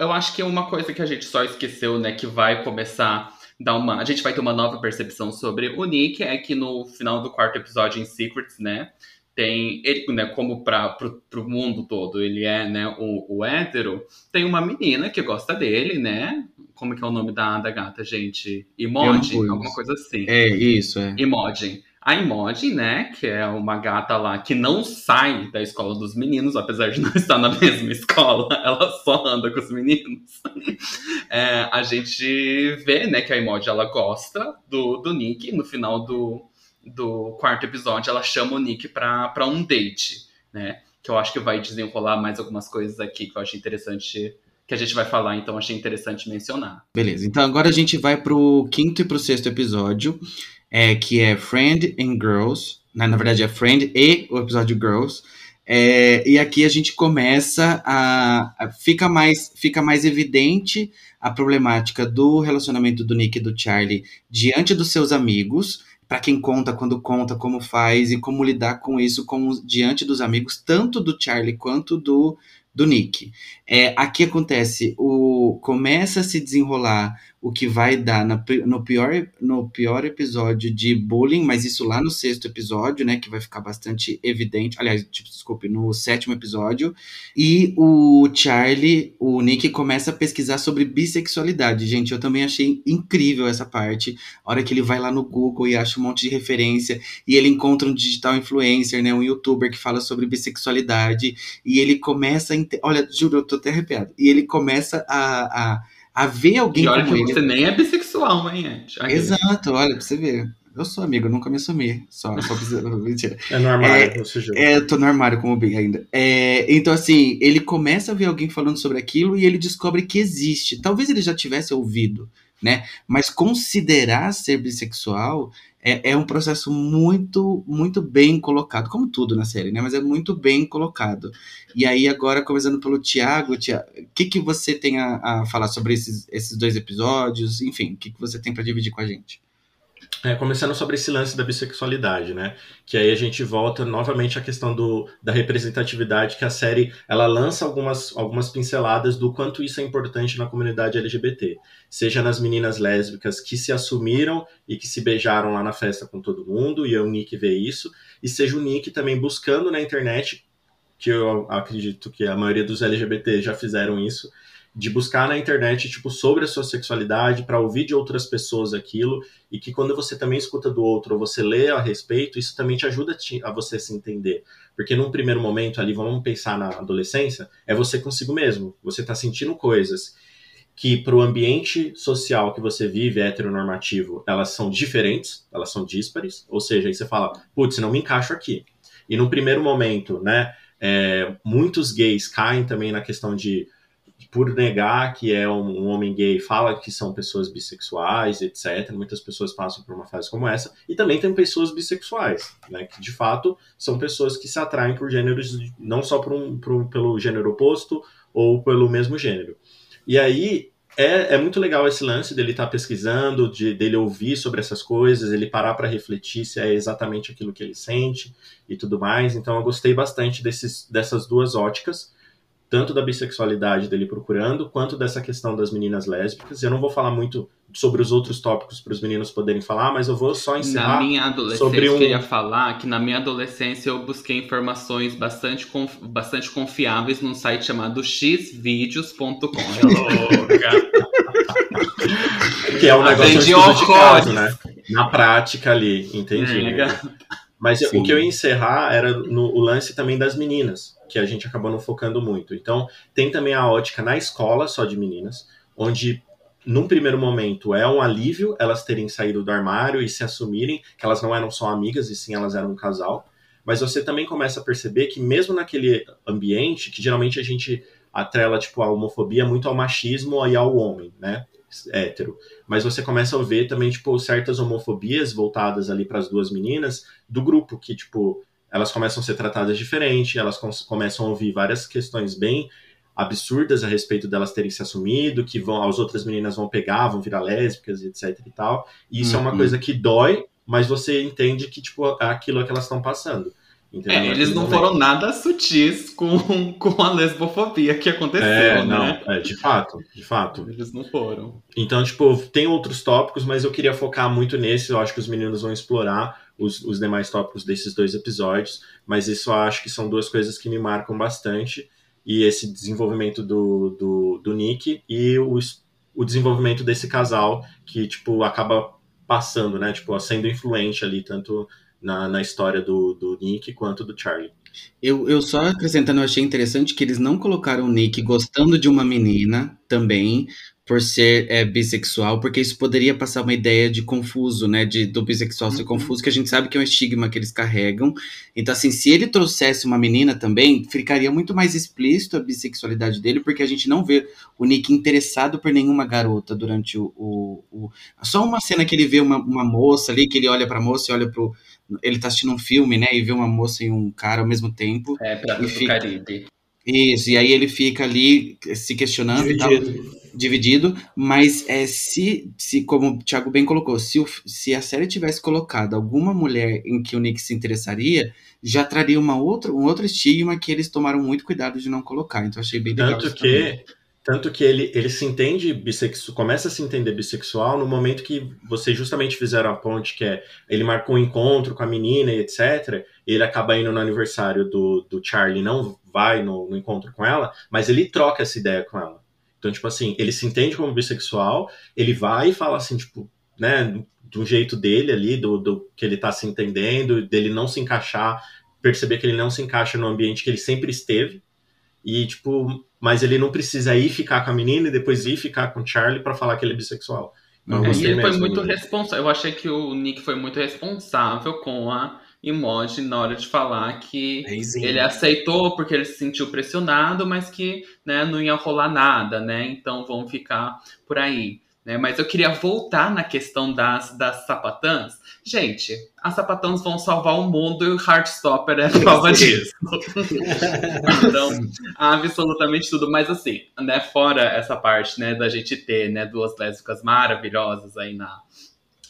Eu acho que uma coisa que a gente só esqueceu, né, que vai começar dar uma. A gente vai ter uma nova percepção sobre o Nick, é que no final do quarto episódio em Secrets, né? Tem ele, né, como para pro, pro mundo todo, ele é, né, o, o hétero, tem uma menina que gosta dele, né? Como que é o nome da, da gata, gente? Imogen, alguma coisa assim. É, isso, é. Imogen. A Imogen, né, que é uma gata lá que não sai da escola dos meninos, apesar de não estar na mesma escola, ela só anda com os meninos. É, a gente vê, né, que a Imogen, ela gosta do, do Nick, no final do, do quarto episódio, ela chama o Nick pra, pra um date, né, que eu acho que vai desenrolar mais algumas coisas aqui que eu achei interessante que a gente vai falar, então achei interessante mencionar. Beleza, então agora a gente vai pro quinto e pro sexto episódio, é, que é Friend and Girls, né? na verdade é Friend e o episódio Girls. É, e aqui a gente começa a, a, fica mais fica mais evidente a problemática do relacionamento do Nick e do Charlie diante dos seus amigos para quem conta quando conta como faz e como lidar com isso com, diante dos amigos tanto do Charlie quanto do do Nick. É, aqui acontece, o começa a se desenrolar o que vai dar na, no, pior, no pior episódio de bullying, mas isso lá no sexto episódio, né, que vai ficar bastante evidente. Aliás, tipo, desculpe, no sétimo episódio. E o Charlie, o Nick, começa a pesquisar sobre bissexualidade. Gente, eu também achei incrível essa parte. A hora que ele vai lá no Google e acha um monte de referência, e ele encontra um digital influencer, né, um youtuber que fala sobre bissexualidade, e ele começa. Olha, juro, eu tô até arrepiado. E ele começa a, a a ver alguém e olha que ele. você nem é bissexual, hein, Exato, olha, pra você ver. Eu sou amigo, eu nunca me assumi. Só, só precisa. Mentira. É no armário, É, você. É, eu tô no armário como bem ainda. É, então, assim, ele começa a ver alguém falando sobre aquilo e ele descobre que existe. Talvez ele já tivesse ouvido, né? Mas considerar ser bissexual é, é um processo muito, muito bem colocado, como tudo na série, né? Mas é muito bem colocado. E aí, agora, começando pelo Tiago, Tiago, o que, que você tem a, a falar sobre esses, esses dois episódios? Enfim, o que, que você tem pra dividir com a gente? É, começando sobre esse lance da bissexualidade, né? Que aí a gente volta novamente à questão do, da representatividade, que a série ela lança algumas, algumas pinceladas do quanto isso é importante na comunidade LGBT. Seja nas meninas lésbicas que se assumiram e que se beijaram lá na festa com todo mundo, e o Nick vê isso, e seja o Nick também buscando na internet, que eu acredito que a maioria dos LGBT já fizeram isso, de buscar na internet tipo sobre a sua sexualidade para ouvir de outras pessoas aquilo e que quando você também escuta do outro ou você lê a respeito isso também te ajuda a, você se entender. Porque num primeiro momento ali vamos pensar na adolescência é você consigo mesmo. Você tá sentindo coisas que para o ambiente social que você vive heteronormativo elas são diferentes elas são díspares. Ou seja aí você fala putz não me encaixo aqui. E num primeiro momento né é, muitos gays caem também na questão de por negar que é um, um homem gay, fala que são pessoas bissexuais, etc. Muitas pessoas passam por uma fase como essa. E também tem pessoas bissexuais, né? Que de fato são pessoas que se atraem por gêneros, não só por um, por pelo gênero oposto ou pelo mesmo gênero. E aí é, é muito legal esse lance dele estar pesquisando, de, dele ouvir sobre essas coisas, ele parar para refletir se é exatamente aquilo que ele sente e tudo mais. Então eu gostei bastante desses, dessas duas óticas tanto da bissexualidade dele procurando, quanto dessa questão das meninas lésbicas. Eu não vou falar muito sobre os outros tópicos para os meninos poderem falar, mas eu vou só Na encerrar. minha adolescência, sobre um- eu queria falar que na minha adolescência eu busquei informações bastante, conf- bastante confiáveis num site chamado xvideos.com. É louca. Que é um negócio Aprendi de estudo de caso, né? Na prática ali, entendi. Nega. Mas Sim. o que eu ia encerrar era no o lance também das meninas, que a gente acabou não focando muito. Então, tem também a ótica na escola, só de meninas, onde, num primeiro momento, é um alívio elas terem saído do armário e se assumirem que elas não eram só amigas, e sim elas eram um casal. Mas você também começa a perceber que, mesmo naquele ambiente, que geralmente a gente atrela tipo, a homofobia muito ao machismo e ao homem, né? Hétero. Mas você começa a ver também, tipo, certas homofobias voltadas ali para as duas meninas do grupo, que, tipo, elas começam a ser tratadas diferente, elas com- começam a ouvir várias questões bem absurdas a respeito delas terem se assumido, que vão, as outras meninas vão pegar, vão virar lésbicas, etc e tal. E isso é uma Uhum. coisa que dói, mas você entende que, tipo, é aquilo que elas estão passando. É, eles não foram nada sutis com, com a lesbofobia que aconteceu, É, não, né? é, de fato, de fato. Eles não foram. Então, tipo, tem outros tópicos, mas eu queria focar muito nesse. Eu acho que os meninos vão explorar os, os demais tópicos desses dois episódios. Mas isso eu acho que são duas coisas que me marcam bastante. E esse desenvolvimento do, do, do Nick e o, es- o desenvolvimento desse casal que, tipo, acaba passando, né? Tipo, sendo influente ali, tanto na, na história do, do Nick quanto do Charlie. Eu, eu só acrescentando, eu achei interessante que eles não colocaram o Nick gostando de uma menina também, por ser é, bissexual, porque isso poderia passar uma ideia de confuso, né? De, do bissexual ser Uhum. confuso, que a gente sabe que é um estigma que eles carregam. Então, assim, se ele trouxesse uma menina também, ficaria muito mais explícito a bissexualidade dele, porque a gente não vê o Nick interessado por nenhuma garota durante o. o, o- Só uma cena que ele vê uma, uma moça ali, que ele olha pra moça e olha pro. Ele tá assistindo um filme, né? E vê uma moça e um cara ao mesmo tempo. É, Piratas do Enfim. Caribe. Isso, e aí ele fica ali se questionando e tal, Dividido. dividido, mas é, se, se, como o Thiago bem colocou, se, o- se a série tivesse colocado alguma mulher em que o Nick se interessaria, já traria uma outra, um outro estigma que eles tomaram muito cuidado de não colocar. Então achei bem legal. Tanto isso também. Tanto que ele, ele se entende bissexual, começa a se entender bissexual no momento que vocês justamente fizeram a ponte, que é ele marcou um encontro com a menina e etc. Ele acaba indo no aniversário do, do Charlie, não vai no, no encontro com ela, mas ele troca essa ideia com ela. Então, tipo assim, ele se entende como bissexual, ele vai e fala assim, tipo, né, do jeito dele ali, do, do que ele tá se entendendo, dele não se encaixar, perceber que ele não se encaixa no ambiente que ele sempre esteve. E, tipo, mas ele não precisa ir ficar com a menina e depois ir ficar com o Charlie pra falar que ele é bissexual. Eu É, e ele foi muito responsável. Eu achei que o Nick foi muito responsável com a emoji na hora de falar que Reizinho. ele aceitou porque ele se sentiu pressionado, mas que né, não ia rolar nada, né? Então vão ficar por aí. Né? Mas eu queria voltar na questão das, das sapatãs. Gente, as sapatãs vão salvar o mundo e o Heartstopper é prova disso. então, absolutamente tudo. Mas assim, né, fora essa parte, né, da gente ter, né, duas lésbicas maravilhosas aí na,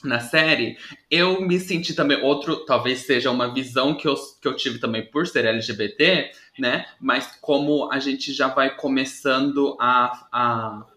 na série, eu me senti também, outro, talvez seja uma visão que eu, que eu tive também por ser LGBT, né, mas como a gente já vai começando a... a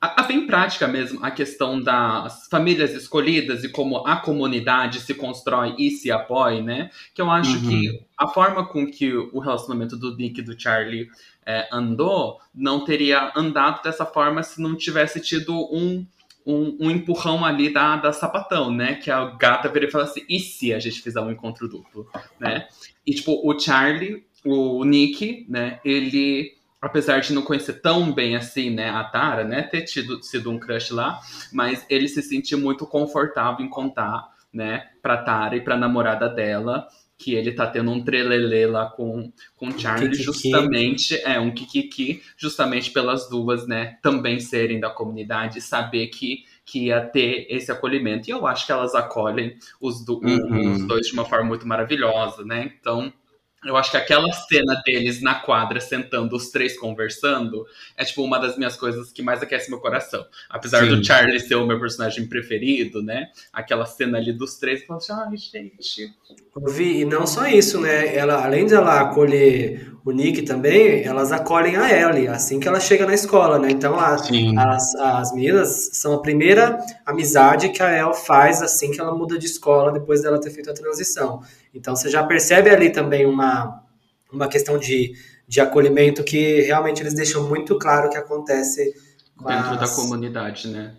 a, a bem prática mesmo, a questão das famílias escolhidas e como a comunidade se constrói e se apoia, né? Que eu acho Uhum. que a forma com que o relacionamento do Nick e do Charlie é, andou não teria andado dessa forma se não tivesse tido um, um, um empurrão ali da, da sapatão, né? Que a gata vira e fala assim: e se a gente fizer um encontro duplo, né? E tipo, o Charlie, o Nick, né? Ele apesar de não conhecer tão bem assim, né, a Tara, né, ter tido sido um crush lá, mas ele se sentiu muito confortável em contar, né, pra Tara e pra namorada dela que ele tá tendo um trelelê lá com com Charlie Kikiki. justamente, é um kikiki, justamente pelas duas, né, também serem da comunidade, e saber que que ia ter esse acolhimento. E eu acho que elas acolhem os, do- Uhum. os dois de uma forma muito maravilhosa, né? Então, eu acho que aquela cena deles na quadra, sentando os três conversando, é tipo uma das minhas coisas que mais aquece meu coração. Apesar Sim. do Charlie ser o meu personagem preferido, né? Aquela cena ali dos três, eu falo assim, ai, gente. Eu vi, e não só isso, né? Ela, além de ela acolher o Nick também, elas acolhem a Ellie assim que ela chega na escola, né? Então a- as, as meninas são a primeira amizade que a El faz assim que ela muda de escola depois dela ter feito a transição. Então você já percebe ali também uma, uma questão de, de acolhimento que realmente eles deixam muito claro que acontece com Dentro da as- comunidade, né?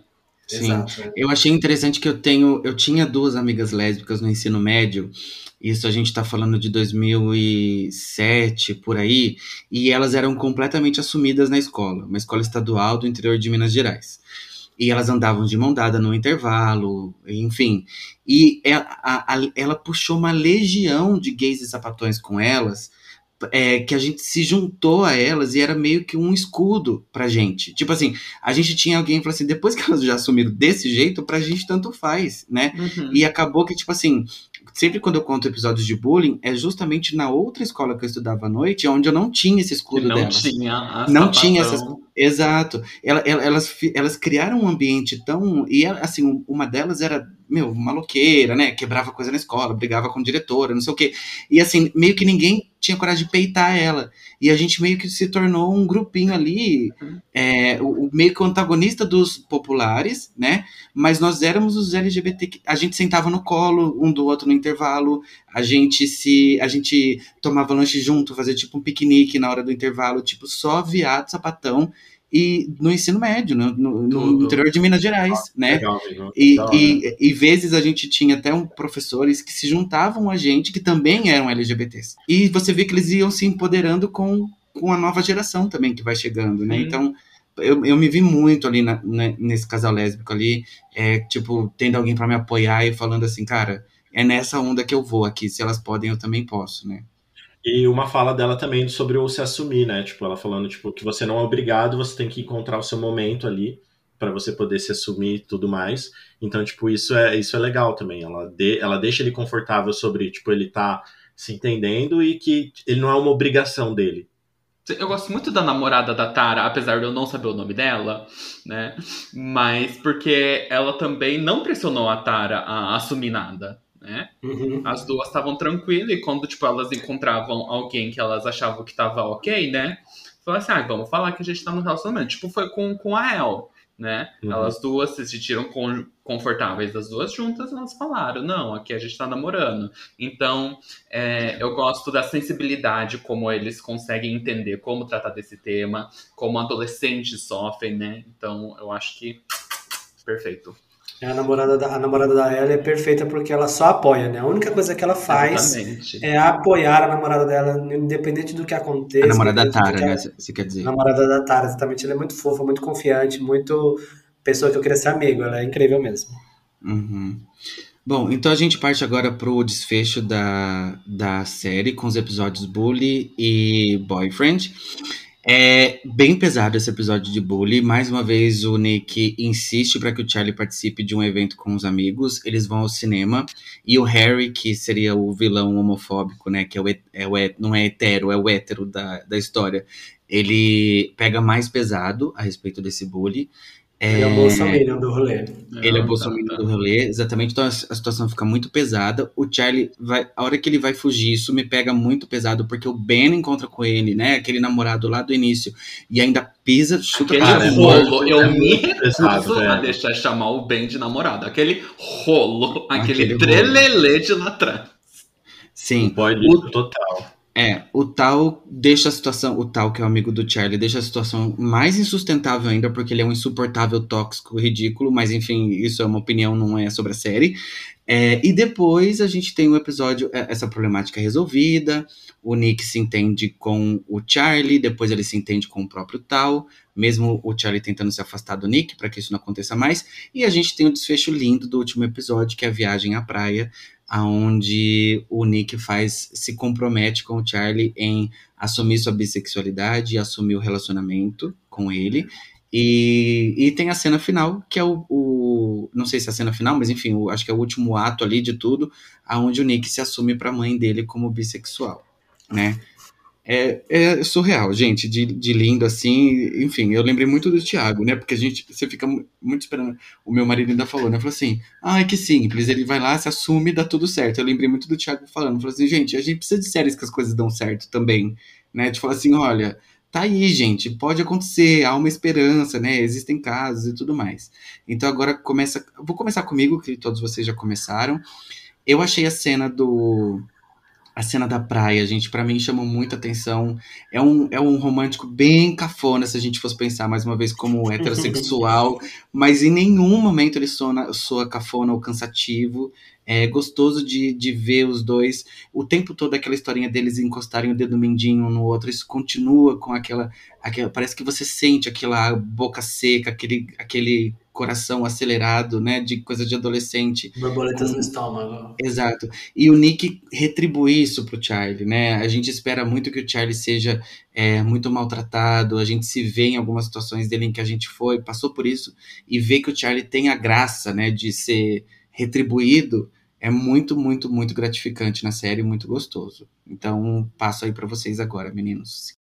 Sim. Exato. Eu achei interessante que eu tenho, eu tinha duas amigas lésbicas no ensino médio. Isso a gente tá falando de 2007 por aí, e elas eram completamente assumidas na escola, uma escola estadual do interior de Minas Gerais. E elas andavam de mão dada no intervalo, enfim. E ela, a- a- ela puxou uma legião de gays e sapatões com elas, é, que a gente se juntou a elas e era meio que um escudo pra gente. Tipo assim, a gente tinha alguém que falou assim, depois que elas já assumiram desse jeito, pra gente tanto faz, né? Uhum. E acabou que, tipo assim, sempre quando eu conto episódios de bullying, é justamente na outra escola que eu estudava à noite, onde eu não tinha esse escudo não delas. tinha Não tinha essas. Exato. Ela- ela- elas, fi- elas criaram um ambiente tão. E assim, uma delas era, meu, maloqueira, né? Quebrava coisa na escola, brigava com diretora, não sei o quê. E assim, meio que ninguém tinha coragem de peitar ela. E a gente meio que se tornou um grupinho ali, é, o, o- meio que o antagonista dos populares, né? Mas nós éramos os LGBT. A gente sentava no colo um do outro no intervalo, a gente se. A gente tomava lanche junto, fazia tipo um piquenique na hora do intervalo, tipo, só viado, sapatão. E no ensino médio, no, no- interior de Minas Gerais, né? Legal, legal. E, hora. e, e vezes a gente tinha até um professores que se juntavam a gente que também eram LGBTs. E você vê que eles iam se empoderando com, com a nova geração também que vai chegando, né? Sim. Então, eu, eu me vi muito ali na- na- nesse casal lésbico ali, é, tipo, tendo alguém pra me apoiar e falando assim, cara, é nessa onda que eu vou aqui, se elas podem, eu também posso, né? E uma fala dela também sobre o se assumir, né? Tipo, ela falando tipo que você não é obrigado, você tem que encontrar o seu momento ali para você poder se assumir e tudo mais. Então, tipo, isso é isso é legal também. Ela de, ela deixa ele confortável sobre, tipo, ele tá se entendendo e que ele não é uma obrigação dele. Eu gosto muito da namorada da Tara, apesar de eu não saber o nome dela, né? Mas porque ela também não pressionou a Tara a assumir nada, né? Uhum. As duas estavam tranquilas e quando, tipo, elas encontravam alguém que elas achavam que tava ok, né? Falaram assim, ah, vamos falar que a gente tá no relacionamento. Tipo, foi com, com a El, né? Uhum. Elas duas se sentiram con- confortáveis das duas juntas, elas falaram, não, aqui a gente tá namorando. Então, é, eu gosto da sensibilidade, como eles conseguem entender como tratar desse tema, como adolescentes sofrem, né? Então, eu acho que perfeito. A namorada da, a namorada da Ellie é perfeita porque ela só apoia, né? A única coisa que ela faz Exatamente. é apoiar a namorada dela, independente do que aconteça. A namorada da Tara, que né? Você quer dizer? A namorada da Tara, exatamente. Ela é muito fofa, muito confiante, muito, pessoa que eu queria ser amigo. Ela é incrível mesmo. Uhum. Bom, então a gente parte agora pro desfecho da, da série com os episódios Bully e Boyfriend. É bem pesado esse episódio de Bully. Mais uma vez, o Nick insiste para que o Charlie participe de um evento com os amigos. Eles vão ao cinema. E o Harry, que seria o vilão homofóbico, né? Que é o, é o não é hetero, é o hétero da, da história. Ele pega mais pesado a respeito desse Ele é o Bolsonaro do rolê. Ele é o Não, Bolsonaro tá, tá. do rolê, exatamente. Então a situação fica muito pesada. O Charlie vai. A hora que ele vai fugir, isso me pega muito pesado, porque o Ben encontra com ele, né? Aquele namorado lá do início. E ainda pisa, chuta Aquele cara, é rolo, eu é me muito pesado, recuso a deixar chamar o Ben de namorado. Aquele rolo, aquele, Aquele trelelê de lá atrás. Sim. Boy lixo total. É, o tal deixa a situação, o tal que é o amigo do Charlie, deixa a situação mais insustentável ainda, porque ele é um insuportável, tóxico, ridículo, mas enfim, isso é uma opinião, não é sobre a série. É, e depois a gente tem o episódio, é, essa problemática é resolvida, o Nick se entende com o Charlie, depois ele se entende com o próprio tal, mesmo o Charlie tentando se afastar do Nick para que isso não aconteça mais. E a gente tem o desfecho lindo do último episódio, que é a viagem à praia, aonde o Nick faz se compromete com o Charlie em assumir sua bissexualidade assumir o relacionamento com ele. E, e tem a cena final, que é o, o- Não sei se é a cena final, mas enfim, o- acho que é o último ato ali de tudo, aonde o Nick se assume pra mãe dele como bissexual, né? É, é surreal, gente, de, de lindo assim. Enfim, eu lembrei muito do Thiago, né? Porque a gente, você fica mu- muito esperando. O meu marido ainda falou, né? Falou assim: ai, que simples. Ele vai lá, se assume dá tudo certo. Eu lembrei muito do Thiago falando. Falou assim: gente, a gente precisa de séries que as coisas dão certo também, né? De falar assim: olha, tá aí, gente, pode acontecer, há uma esperança, né? Existem casos e tudo mais. Então agora começa. Vou começar comigo, que todos vocês já começaram. Eu achei a cena do. A cena da praia, gente, pra mim chamou muita atenção. É um, é um romântico bem cafona, se a gente fosse pensar mais uma vez como heterossexual, mas em nenhum momento ele soa, soa cafona ou cansativo. É gostoso de, de ver os dois. O tempo todo aquela historinha deles encostarem o dedo mindinho um no outro, isso continua com aquela, aquela. Parece que você sente aquela boca seca, aquele, aquele coração acelerado, né? De coisa de adolescente. Borboletas no estômago. Exato. E o Nick retribui isso pro Charlie, né? A gente espera muito que o Charlie seja é, muito maltratado. A gente se vê em algumas situações dele em que a gente foi, passou por isso, e vê que o Charlie tem a graça, né, de ser retribuído. É muito, muito, muito gratificante na série, muito gostoso. Então, passo aí pra vocês agora, meninos.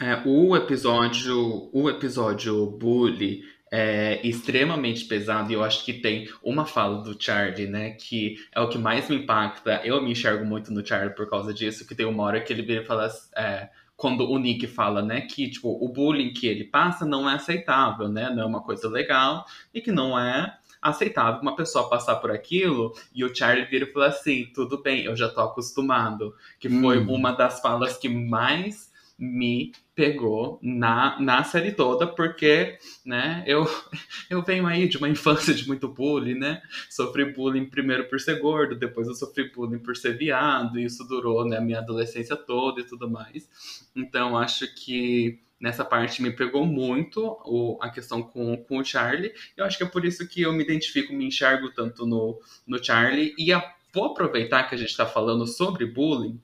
É, o episódio, o episódio Bully é extremamente pesado e eu acho que tem uma fala do Charlie, né, que é o que mais me impacta. Eu me enxergo muito no Charlie por causa disso, que tem uma hora que ele vira e fala, é, quando o Nick fala, né, que tipo o bullying que ele passa não é aceitável, né, não é uma coisa legal e que não é aceitável uma pessoa passar por aquilo e o Charlie vira e fala assim, tudo bem, eu já tô acostumado, que foi Hum. uma das falas que mais me pegou na, na série toda, porque, né, eu, eu venho aí de uma infância de muito bullying, né? Sofri bullying primeiro por ser gordo, depois eu sofri bullying por ser viado, e isso durou, né, a minha adolescência toda e tudo mais. Então, acho que nessa parte me pegou muito o, a questão com, com o Charlie. Eu acho que é por isso que eu me identifico, me enxergo tanto no, no Charlie. E a, vou aproveitar que a gente está falando sobre bullying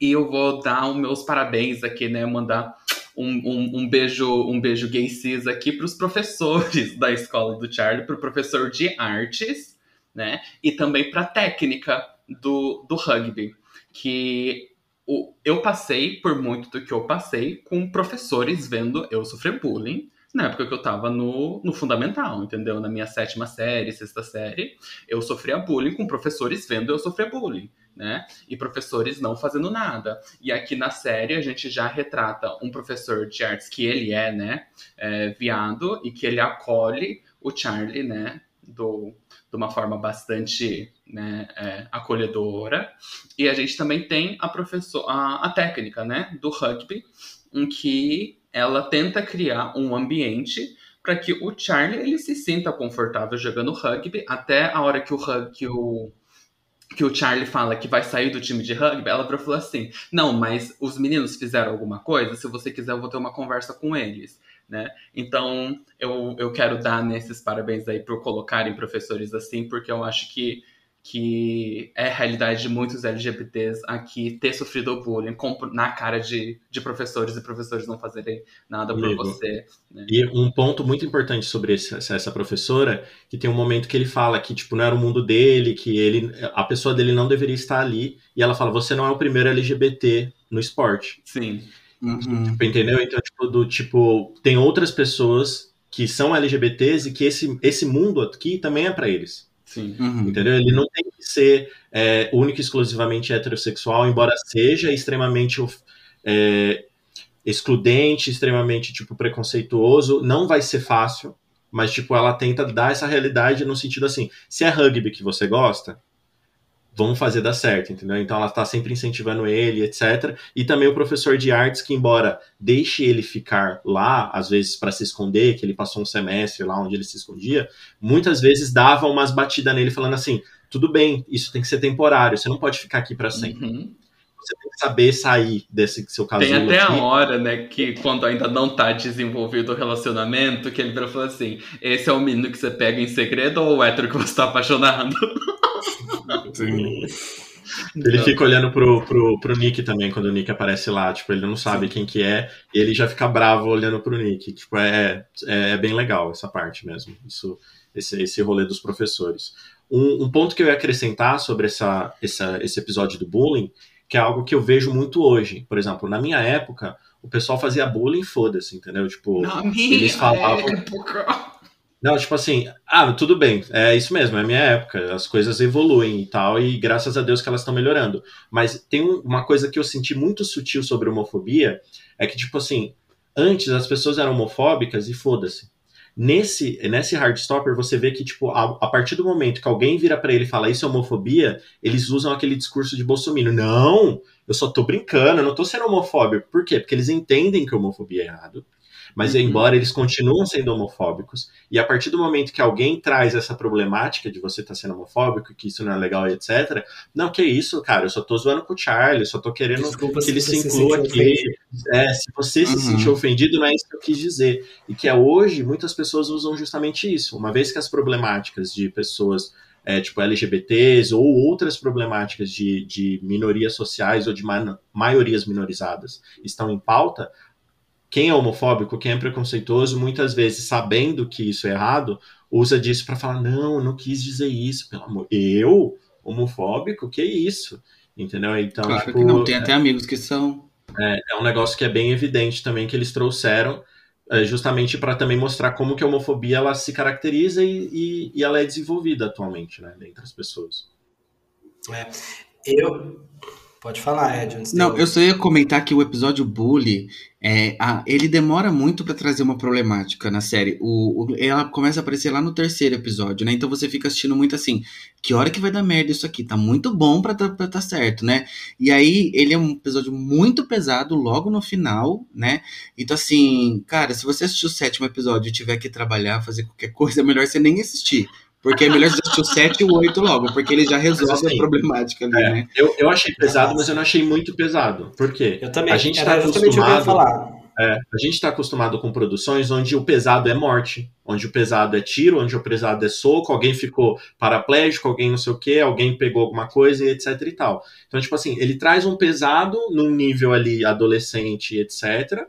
e eu vou dar os meus parabéns aqui, né? Mandar um, um, um beijo um beijo gay cis aqui para os professores da escola do Charlie, para o professor de artes, né? E também para a técnica do, do rugby, que o, eu passei por muito do que eu passei com professores vendo eu sofrer bullying na época que eu tava no, no fundamental, entendeu? Na minha sétima série, sexta série, eu sofria bullying com professores vendo eu sofrer bullying, né? E professores não fazendo nada. E aqui na série a gente já retrata um professor de artes que ele é, né, é, viado e que ele acolhe o Charlie, né, do, de uma forma bastante né, é, acolhedora. E a gente também tem a professora, a, a técnica, né, do rugby, em que ela tenta criar um ambiente para que o Charlie ele se sinta confortável jogando rugby até a hora que o que o que o Charlie fala que vai sair do time de rugby, ela falou assim: "Não, mas os meninos fizeram alguma coisa, se você quiser eu vou ter uma conversa com eles". Né? Então, eu, eu quero dar nesses parabéns aí por colocarem professores assim, porque eu acho que que é a realidade de muitos LGBTs aqui ter sofrido bullying na cara de, de professores e professores não fazerem nada por você. Né? E um ponto muito importante sobre esse, essa professora, que tem um momento que ele fala que tipo não era o mundo dele, que ele a pessoa dele não deveria estar ali, e ela fala: "Você não é o primeiro LGBT no esporte". Sim. Uhum. Tipo, entendeu? Então, tipo, do tipo, tem outras pessoas que são LGBTs e que esse, esse mundo aqui também é para eles. Sim. Uhum. Entendeu? Ele não tem que ser é, único e exclusivamente heterossexual, embora seja extremamente é, excludente, extremamente tipo preconceituoso, não vai ser fácil, mas tipo ela tenta dar essa realidade no sentido assim, se é rugby que você gosta, vamos fazer dar certo, entendeu? Então ela está sempre incentivando ele, etc. E também o professor de artes que embora deixe ele ficar lá, às vezes para se esconder, que ele passou um semestre lá onde ele se escondia, muitas vezes dava umas batidas nele falando assim: tudo bem, isso tem que ser temporário, você não pode ficar aqui para sempre. Uhum. Você tem que saber sair desse seu caso. Tem até aqui. a hora, né, que quando ainda não tá desenvolvido o relacionamento, que ele virou falou assim: esse é o menino que você pega em segredo ou o hétero que você tá apaixonado? Sim. Ele fica olhando pro, pro, pro Nick também, quando o Nick aparece lá. Tipo, ele não sabe Sim. quem que é, e ele já fica bravo olhando pro Nick. Tipo, é, é, é, bem legal essa parte mesmo. Isso, esse, esse rolê dos professores. Um, um ponto que eu ia acrescentar sobre essa, essa, esse episódio do bullying, que é algo que eu vejo muito hoje. Por exemplo, na minha época, o pessoal fazia bullying, foda-se, entendeu? Tipo, na eles falavam. Época não, tipo assim, ah, tudo bem, é isso mesmo, é minha época, as coisas evoluem e tal, e graças a Deus que elas estão melhorando. Mas tem uma coisa que eu senti muito sutil sobre homofobia, é que, tipo assim, antes as pessoas eram homofóbicas e foda-se. Nesse, nesse Hardstopper, você vê que, tipo, a, a partir do momento que alguém vira para ele e fala isso é homofobia, eles usam aquele discurso de Bolsonaro. Não, eu só tô brincando, eu não tô sendo homofóbico. Por quê? Porque eles entendem que homofobia é errado. Mas, uhum. embora eles continuam sendo homofóbicos, e a partir do momento que alguém traz essa problemática de você estar tá sendo homofóbico, que isso não é legal, etc. Não, que isso, cara, eu só tô zoando com o Charlie, eu só tô querendo Desculpa que ele se inclua aqui. É, se você uhum. se sentiu ofendido, não é isso que eu quis dizer. E que é hoje, muitas pessoas usam justamente isso. Uma vez que as problemáticas de pessoas é, tipo LGBTs ou outras problemáticas de, de minorias sociais ou de ma maiorias minorizadas estão em pauta, quem é homofóbico, quem é preconceituoso, muitas vezes, sabendo que isso é errado, usa disso para falar: não, eu não quis dizer isso, pelo amor. Eu, homofóbico, que isso? Entendeu? Então, claro tipo, que não, tem é, até amigos que são. É, é um negócio que é bem evidente também que eles trouxeram, é, justamente para também mostrar como que a homofobia ela se caracteriza e, e, e ela é desenvolvida atualmente, né, entre as pessoas. É, eu Pode falar, Ed. Não, eu só ia comentar que o episódio Bully, é, a, ele demora muito para trazer uma problemática na série. O, o, ela começa a aparecer lá no terceiro episódio, né? Então você fica assistindo muito assim, que hora que vai dar merda isso aqui? Tá muito bom pra tá, pra tá certo, né? E aí, ele é um episódio muito pesado logo no final, né? Então assim, cara, se você assistir o sétimo episódio e tiver que trabalhar, fazer qualquer coisa, é melhor você nem assistir. Porque é melhor você assistir o 7 e o 8 logo, porque ele já resolve assim, a problemática ali, é, né? Eu, eu achei pesado, mas eu não achei muito pesado. Por quê? Eu também. A gente está acostumado. falar. É, a gente está acostumado com produções onde o pesado é morte, onde o pesado é tiro, onde o pesado é soco, alguém ficou paraplégico, alguém não sei o que, alguém pegou alguma coisa e etc e tal. Então, tipo assim, ele traz um pesado num nível ali adolescente, etc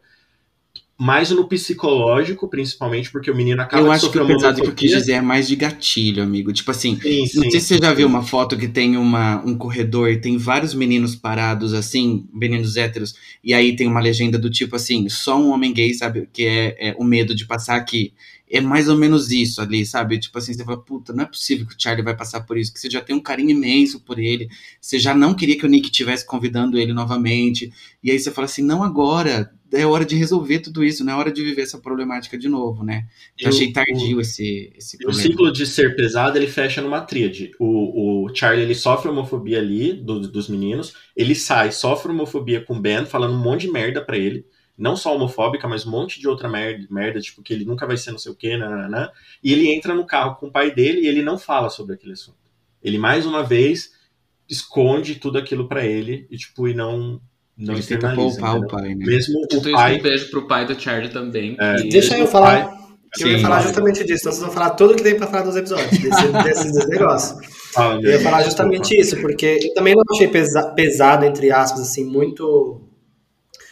mais no psicológico, principalmente, porque o menino acaba Eu acho que o pesado que eu quis dizer é mais de gatilho, amigo. Tipo assim, sim, sim, não sei se você já viu uma foto que tem uma, um corredor e tem vários meninos parados, assim, meninos héteros, e aí tem uma legenda do tipo assim, só um homem gay sabe que é, é o medo de passar aqui. É mais ou menos isso ali, sabe? Tipo assim, você fala, puta, não é possível que o Charlie vai passar por isso, que você já tem um carinho imenso por ele, você já não queria que o Nick estivesse convidando ele novamente, e aí você fala assim, não agora, é hora de resolver tudo isso, não é hora de viver essa problemática de novo, né? Eu, achei tardio o, esse, esse problema. O ciclo de ser pesado, ele fecha numa tríade. O, o Charlie, ele sofre homofobia ali, do, dos meninos, ele sai, sofre homofobia com o Ben, falando um monte de merda pra ele, não só homofóbica, mas um monte de outra merda, merda tipo, que ele nunca vai ser não sei o quê, nananã, e ele entra no carro com o pai dele e ele não fala sobre aquele assunto. Ele, mais uma vez, esconde tudo aquilo para ele e, tipo, e não não Ele tenta poupar o pai, né? Mesmo o isso, pai. um beijo pro pai do Charlie também. É. que- Deixa eu falar. pai- que eu ia falar justamente disso. Então vocês vão falar tudo que tem pra falar dos episódios, desse, desse, desse negócio. Fala, Eu ia falar justamente isso, porque eu também não achei pesa- pesado, entre aspas, assim, muito,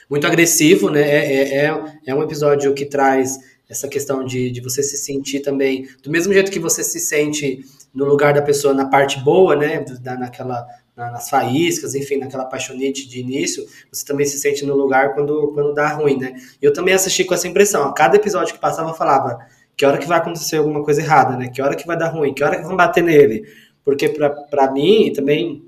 muito agressivo, né? É, é, é, é um episódio que traz essa questão de, de você se sentir também, do mesmo jeito que você se sente no lugar da pessoa na parte boa, né? Da, naquela, na- nas faíscas, enfim, naquela paixonite de início, você também se sente no lugar quando, quando dá ruim, né? Eu também assisti com essa impressão. A cada episódio que passava, eu falava que hora que vai acontecer alguma coisa errada, né? Que hora que vai dar ruim, que hora que vão bater nele. Porque pra mim, também,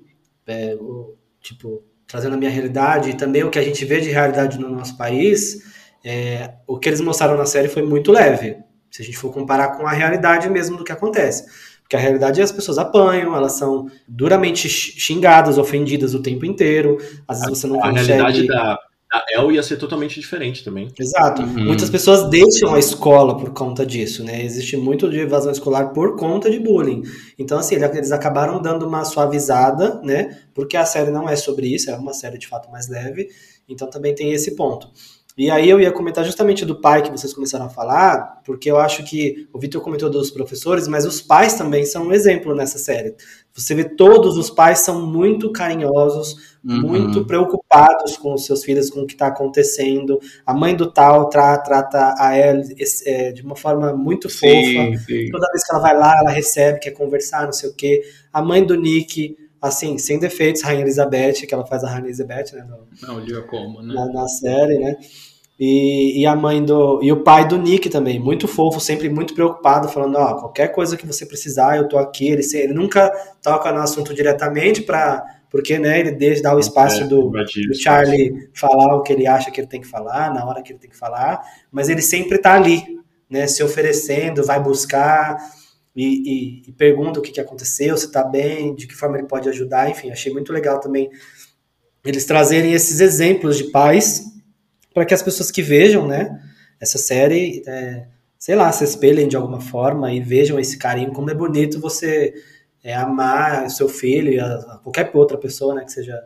é, o- tipo, trazendo a minha realidade, e também o que a gente vê de realidade no nosso país, é, o que eles mostraram na série foi muito leve. Se a gente for comparar com a realidade mesmo do que acontece. Porque a realidade é as pessoas apanham, elas são duramente xingadas, ofendidas o tempo inteiro. Às vezes você não A consegue. realidade da, da El ia ser totalmente diferente também. Exato. Uhum. Muitas pessoas deixam a escola por conta disso, né? Existe muito de evasão escolar por conta de bullying. Então, assim, ele- eles acabaram dando uma suavizada, né? Porque a série não é sobre isso, é uma série de fato mais leve. Então também tem esse ponto. E aí eu ia comentar justamente do pai que vocês começaram a falar, porque eu acho que o Vitor comentou dos professores, mas os pais também são um exemplo nessa série. Você vê todos os pais são muito carinhosos, Uhum. muito preocupados com os seus filhos, com o que está acontecendo. A mãe do tal tra- trata a esse- é, de uma forma muito fofa. Sim, sim. Toda vez que ela vai lá, ela recebe, quer conversar, não sei o quê. A mãe do Nick, assim, sem defeitos, Rainha Elizabeth, que ela faz a Rainha Elizabeth, né? no- Não, Lia como, né? na, na série, né? E, e a mãe do. E o pai do Nick também, muito fofo, sempre muito preocupado, falando: Ó, qualquer coisa que você precisar, eu tô aqui. Ele, ele nunca toca no assunto diretamente, pra, porque né, ele deixa, dá o espaço É, do, do. Charlie falar o que ele acha que ele tem que falar, na hora que ele tem que falar, mas ele sempre tá ali, né? Se oferecendo, vai buscar. E, e- e pergunta o que, que aconteceu, se tá bem, de que forma ele pode ajudar, enfim, achei muito legal também eles trazerem esses exemplos de pais para que as pessoas que vejam, né, essa série, é, sei lá, se espelhem de alguma forma e vejam esse carinho, como é bonito você é, amar seu filho e a, a qualquer outra pessoa, né, que seja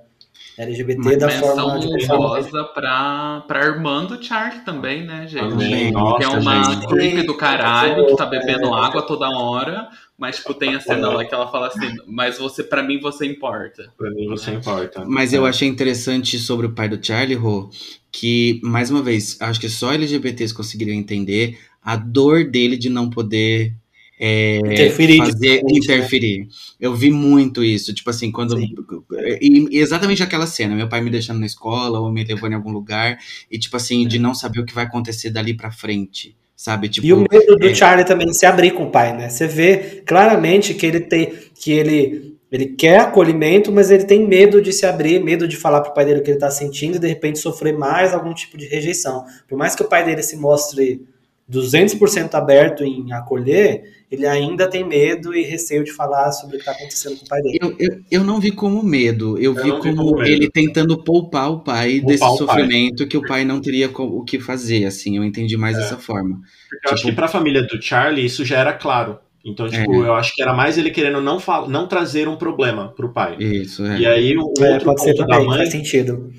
LGBT Uma da menção forma de honrosa pra, pra irmã do Charlie também, né, gente? Também, nossa, que é uma gente. creep do caralho, que tá bebendo É. água toda hora, mas tipo, tem a cena lá que ela fala assim, mas você, pra mim, você importa. Pra mim você importa. Mas eu achei interessante sobre o pai do Charlie, Rô, que, mais uma vez, acho que só LGBTs conseguiriam entender a dor dele de não poder é, Interferir fazer, diferente, né? interferir. Eu vi muito isso, tipo assim, quando. E, exatamente aquela cena, meu pai me deixando na escola ou me levando em algum lugar, e tipo assim, de não saber o que vai acontecer dali pra frente. Sabe? Tipo, E o medo do é. Charlie também de se abrir com o pai, né? Você vê claramente que ele tem que ele ele quer acolhimento, mas ele tem medo de se abrir, medo de falar pro pai dele o que ele tá sentindo e de repente sofrer mais algum tipo de rejeição. Por mais que o pai dele se mostre 200% aberto em acolher, ele ainda tem medo e receio de falar sobre o que tá acontecendo com o pai dele. Eu, eu, eu não vi como medo, eu, vi não vi como, como medo. ele tentando poupar o pai Poupar desse o pai. sofrimento que o pai não teria o que fazer, assim, eu entendi mais É. dessa forma. Porque eu acho Tipo- que pra família do Charlie isso já era claro. Então, tipo, É. eu acho que era mais ele querendo não, não trazer um problema pro pai. Isso, é. E aí, o É, outro pode ser ponto da mãe, faz sentido.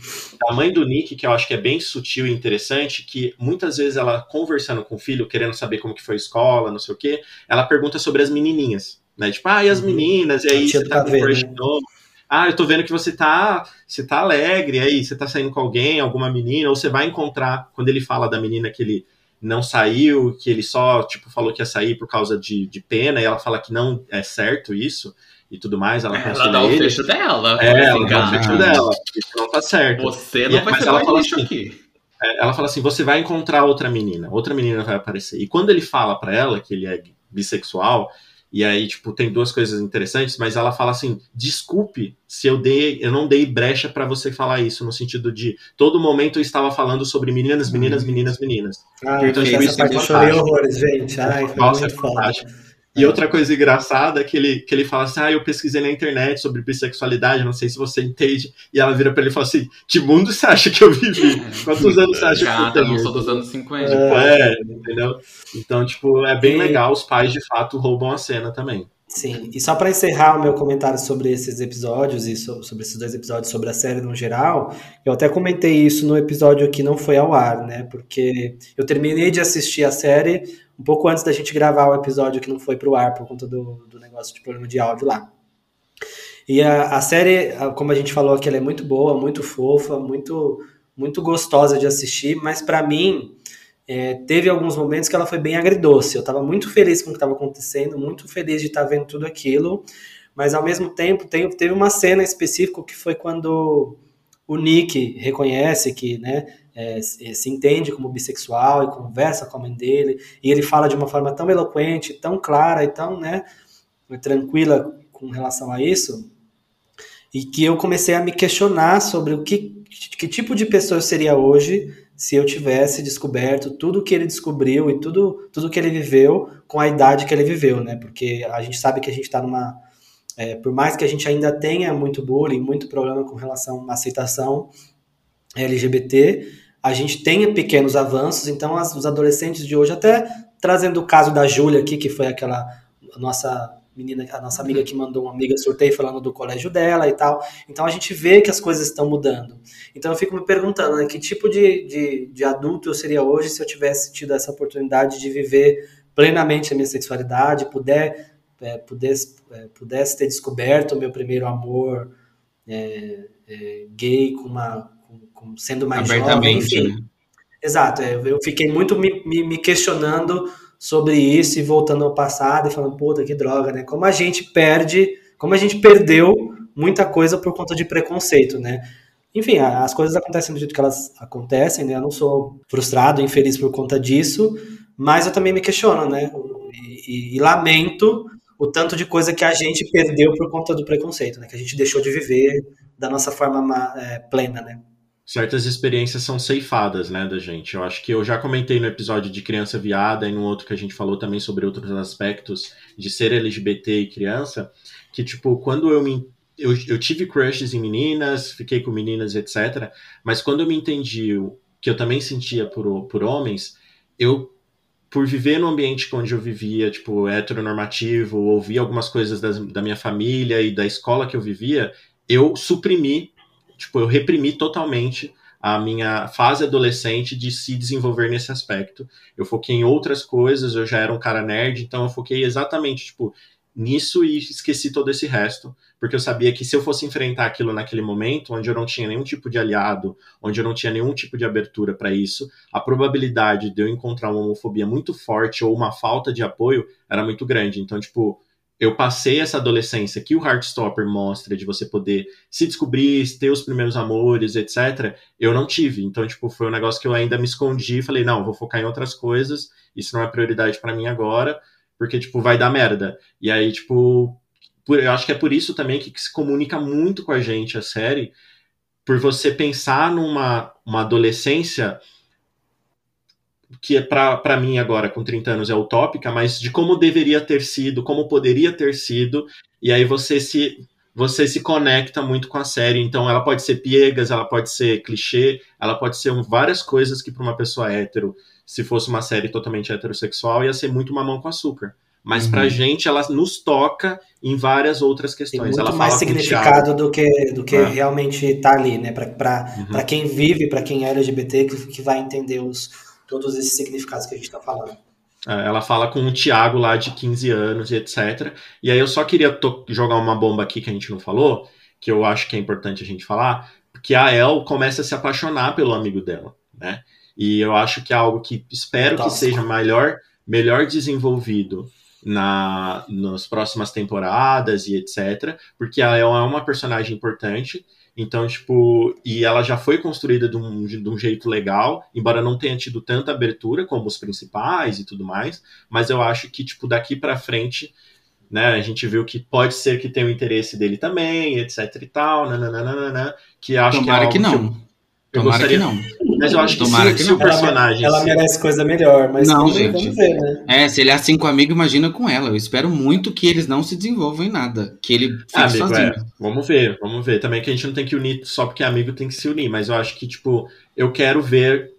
da mãe do Nick, que eu acho que é bem sutil e interessante, que muitas vezes ela conversando com o filho, querendo saber como que foi a escola, não sei o quê, ela pergunta sobre as menininhas, né? Tipo, ah, e as Uhum. meninas? E A aí você tá crush né? novo? Ah, eu tô vendo que você tá, você tá alegre aí, você tá saindo com alguém, alguma menina, ou você vai encontrar, quando ele fala da menina que ele não saiu, que ele só, tipo, falou que ia sair por causa de, de pena, e ela fala que não é certo isso, e tudo mais, ela Ela aconselha dá o ele. fecho dela. É, ela dá o "Gata, fecho dela, isso não tá certo. Você E- não vai mas ser ela fala assim, aqui. É, ela fala assim: você vai encontrar outra menina, outra menina vai aparecer. E quando ele fala pra ela que ele é bissexual, e aí, tipo, tem duas coisas interessantes, mas ela fala assim: desculpe se eu dei, eu não dei brecha pra você falar isso, no sentido de todo momento eu estava falando sobre meninas, meninas, meninas, meninas. Ah, Então, essa isso é parte eu chorei fantástico. horrores, gente. Ai, foi Nossa, é muito foda. E outra coisa engraçada é que ele, que ele fala assim: Ah, eu pesquisei na internet sobre bissexualidade, não sei se você entende. E ela vira pra ele e fala assim: Que mundo você acha que eu vivi? Quantos anos você acha que eu Gata, tenho? não sou dos anos 50. Tipo, é, entendeu? Então, tipo, é bem E- legal, os pais de fato roubam a cena também. Sim, e só para encerrar o meu comentário sobre esses episódios e sobre esses dois episódios sobre a série no geral, eu até comentei isso no episódio que não foi ao ar, né? Porque eu terminei de assistir a série um pouco antes da gente gravar o episódio que não foi pro ar por conta do, do negócio de problema de áudio lá. E a, a série, como a gente falou aqui, ela é muito boa, muito fofa, muito, muito gostosa de assistir, mas para mim é, teve alguns momentos que ela foi bem agridoce. Eu estava muito feliz com o que estava acontecendo, muito feliz de estar tá vendo tudo aquilo, mas ao mesmo tempo tem, teve uma cena específica que foi quando o Nick reconhece que, né, é, se entende como bissexual e conversa com a mãe dele, e ele fala de uma forma tão eloquente, tão clara e tão, né, tranquila com relação a isso, e que eu comecei a me questionar sobre o que, que tipo de pessoa eu seria hoje se eu tivesse descoberto tudo que ele descobriu e tudo, tudo que ele viveu com a idade que ele viveu, né? Porque a gente sabe que a gente está numa. É, por mais que a gente ainda tenha muito bullying, muito problema com relação à aceitação LGBT, a gente tem pequenos avanços, então as, os adolescentes de hoje, até trazendo o caso da Júlia aqui, que foi aquela nossa menina, a nossa amiga que mandou uma amiga sorteio falando do colégio dela e tal. Então a gente vê que as coisas estão mudando. Então eu fico me perguntando, né, que tipo de, de, de adulto eu seria hoje se eu tivesse tido essa oportunidade de viver plenamente a minha sexualidade, puder, é, pudesse, é, pudesse ter descoberto o meu primeiro amor é, é gay com uma, com, sendo mais Abertamente, jovem, enfim. Né? Exato, é, eu fiquei muito me, me, me questionando sobre isso e voltando ao passado e falando, puta, que droga, né? Como a gente perde, como a gente perdeu muita coisa por conta de preconceito, né? Enfim, as coisas acontecem do jeito que elas acontecem, né? Eu não sou frustrado, infeliz por conta disso, mas eu também me questiono, né? E, e, e lamento o tanto de coisa que a gente perdeu por conta do preconceito, né? Que a gente deixou de viver da nossa forma é, plena, né? Certas experiências são ceifadas, né, da gente. Eu acho que eu já comentei no episódio de criança viada e no outro que a gente falou também sobre outros aspectos de ser LGBT e criança, que, tipo, quando eu me eu, eu tive crushes em meninas, fiquei com meninas, etc. Mas quando eu me entendi que eu também sentia por, por homens, eu, por viver no ambiente onde eu vivia, tipo, heteronormativo, ouvir algumas coisas das, da minha família e da escola que eu vivia, eu suprimi tipo, eu reprimi totalmente a minha fase adolescente de se desenvolver nesse aspecto. Eu foquei em outras coisas, eu já era um cara nerd, então eu foquei exatamente, tipo, nisso e esqueci todo esse resto, porque eu sabia que se eu fosse enfrentar aquilo naquele momento, onde eu não tinha nenhum tipo de aliado, onde eu não tinha nenhum tipo de abertura para isso, a probabilidade de eu encontrar uma homofobia muito forte ou uma falta de apoio era muito grande. Então, tipo, eu passei essa adolescência que o Heartstopper mostra de você poder se descobrir, ter os primeiros amores, etc. Eu não tive. Então, tipo, foi um negócio que eu ainda me escondi e falei, não, vou focar em outras coisas. Isso não é prioridade para mim agora, porque tipo, vai dar merda. E aí, tipo, por, eu acho que é por isso também que, que se comunica muito com a gente a série, por você pensar numa uma adolescência que é para mim agora, com 30 anos, é utópica, mas de como deveria ter sido, como poderia ter sido, e aí você se você se conecta muito com a série. Então, ela pode ser piegas, ela pode ser clichê, ela pode ser várias coisas que para uma pessoa hétero, se fosse uma série totalmente heterossexual, ia ser muito mamão com açúcar. Mas uhum. pra gente, ela nos toca em várias outras questões. Tem muito ela mais significado do que, do que é. realmente tá ali, né? Pra, pra, uhum. Pra quem vive, para quem é LGBT, que, que vai entender os, todos esses significados que a gente está falando. É, ela fala com o Tiago lá de 15 anos e etc. E aí eu só queria jogar uma bomba aqui que a gente não falou, que eu acho que é importante a gente falar, que a El começa a se apaixonar pelo amigo dela, né? E eu acho que é algo que espero Nossa. que seja melhor, melhor desenvolvido na nas próximas temporadas e etc, porque a El é uma personagem importante então, tipo, e ela já foi construída de um, de um jeito legal, embora não tenha tido tanta abertura como os principais e tudo mais, mas eu acho que, tipo, daqui para frente, né, a gente viu que pode ser que tenha o interesse dele também, etc e tal, nananana, que acho Tomara que, é que não. Eu Tomara gostaria... que não. Mas eu acho que, Tomara se, que se o personagem. Ela, ela merece coisa melhor, mas não, gente. vamos ver, né? É, se ele é assim com o amigo, imagina com ela. Eu espero muito que eles não se desenvolvam em nada. Que ele fique ah, amigo, sozinho. É. Vamos ver, vamos ver. Também que a gente não tem que unir só porque amigo tem que se unir, mas eu acho que, tipo, eu quero ver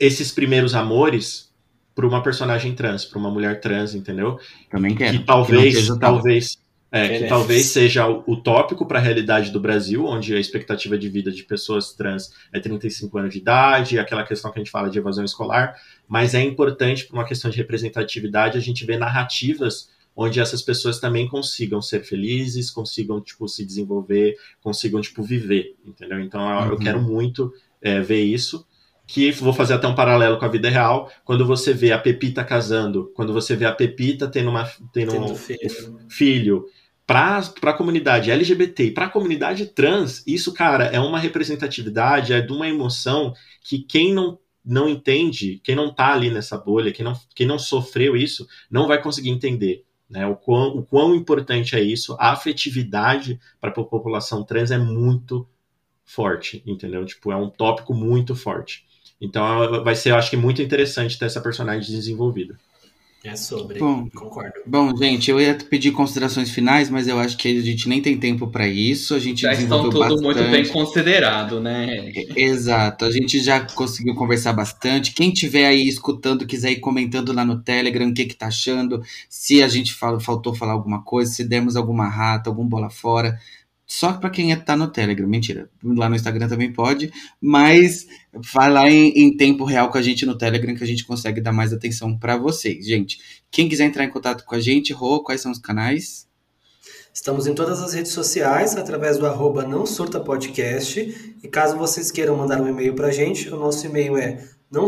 esses primeiros amores para uma personagem trans, para uma mulher trans, entendeu? Também quero. Que talvez, Que não talvez, é, que talvez seja utópico para a realidade do Brasil, onde a expectativa de vida de pessoas trans é 35 anos de idade, aquela questão que a gente fala de evasão escolar, mas é importante para uma questão de representatividade a gente ver narrativas onde essas pessoas também consigam ser felizes, consigam tipo se desenvolver, consigam tipo viver, entendeu? Então eu- eu Uhum. quero muito é, ver isso. Que vou fazer até um paralelo com a vida real. Quando você vê a Pepita casando, quando você vê a Pepita tendo uma tendo, Tendo um filho. filho para a comunidade LGBT e para a comunidade trans, isso, cara, é uma representatividade, é de uma emoção que quem não, não entende, quem não tá ali nessa bolha, quem não, quem não sofreu isso, não vai conseguir entender. Né, o, quão, o quão importante é isso, a afetividade para a população trans é muito forte, entendeu? Tipo, é um tópico muito forte. Então vai ser, eu acho que, muito interessante ter essa personagem desenvolvida. É sobre. Bom. Concordo. Bom, gente, eu ia pedir considerações finais, mas eu acho que a gente nem tem tempo para isso. A gente Já estão tudo bastante. muito bem considerado, né? Exato, a gente já conseguiu conversar bastante. Quem tiver aí escutando, quiser ir comentando lá no Telegram o que, que tá achando, se a gente fala, faltou falar alguma coisa, se demos alguma rata, algum bola fora. Só para quem é, tá no Telegram, mentira. Lá no Instagram também pode, mas vai lá em, em tempo real com a gente no Telegram que a gente consegue dar mais atenção para vocês. Gente, quem quiser entrar em contato com a gente, Rô, quais são os canais? Estamos em todas as redes sociais, através do arroba não surta podcast. E caso vocês queiram mandar um e-mail pra gente, o nosso e-mail é não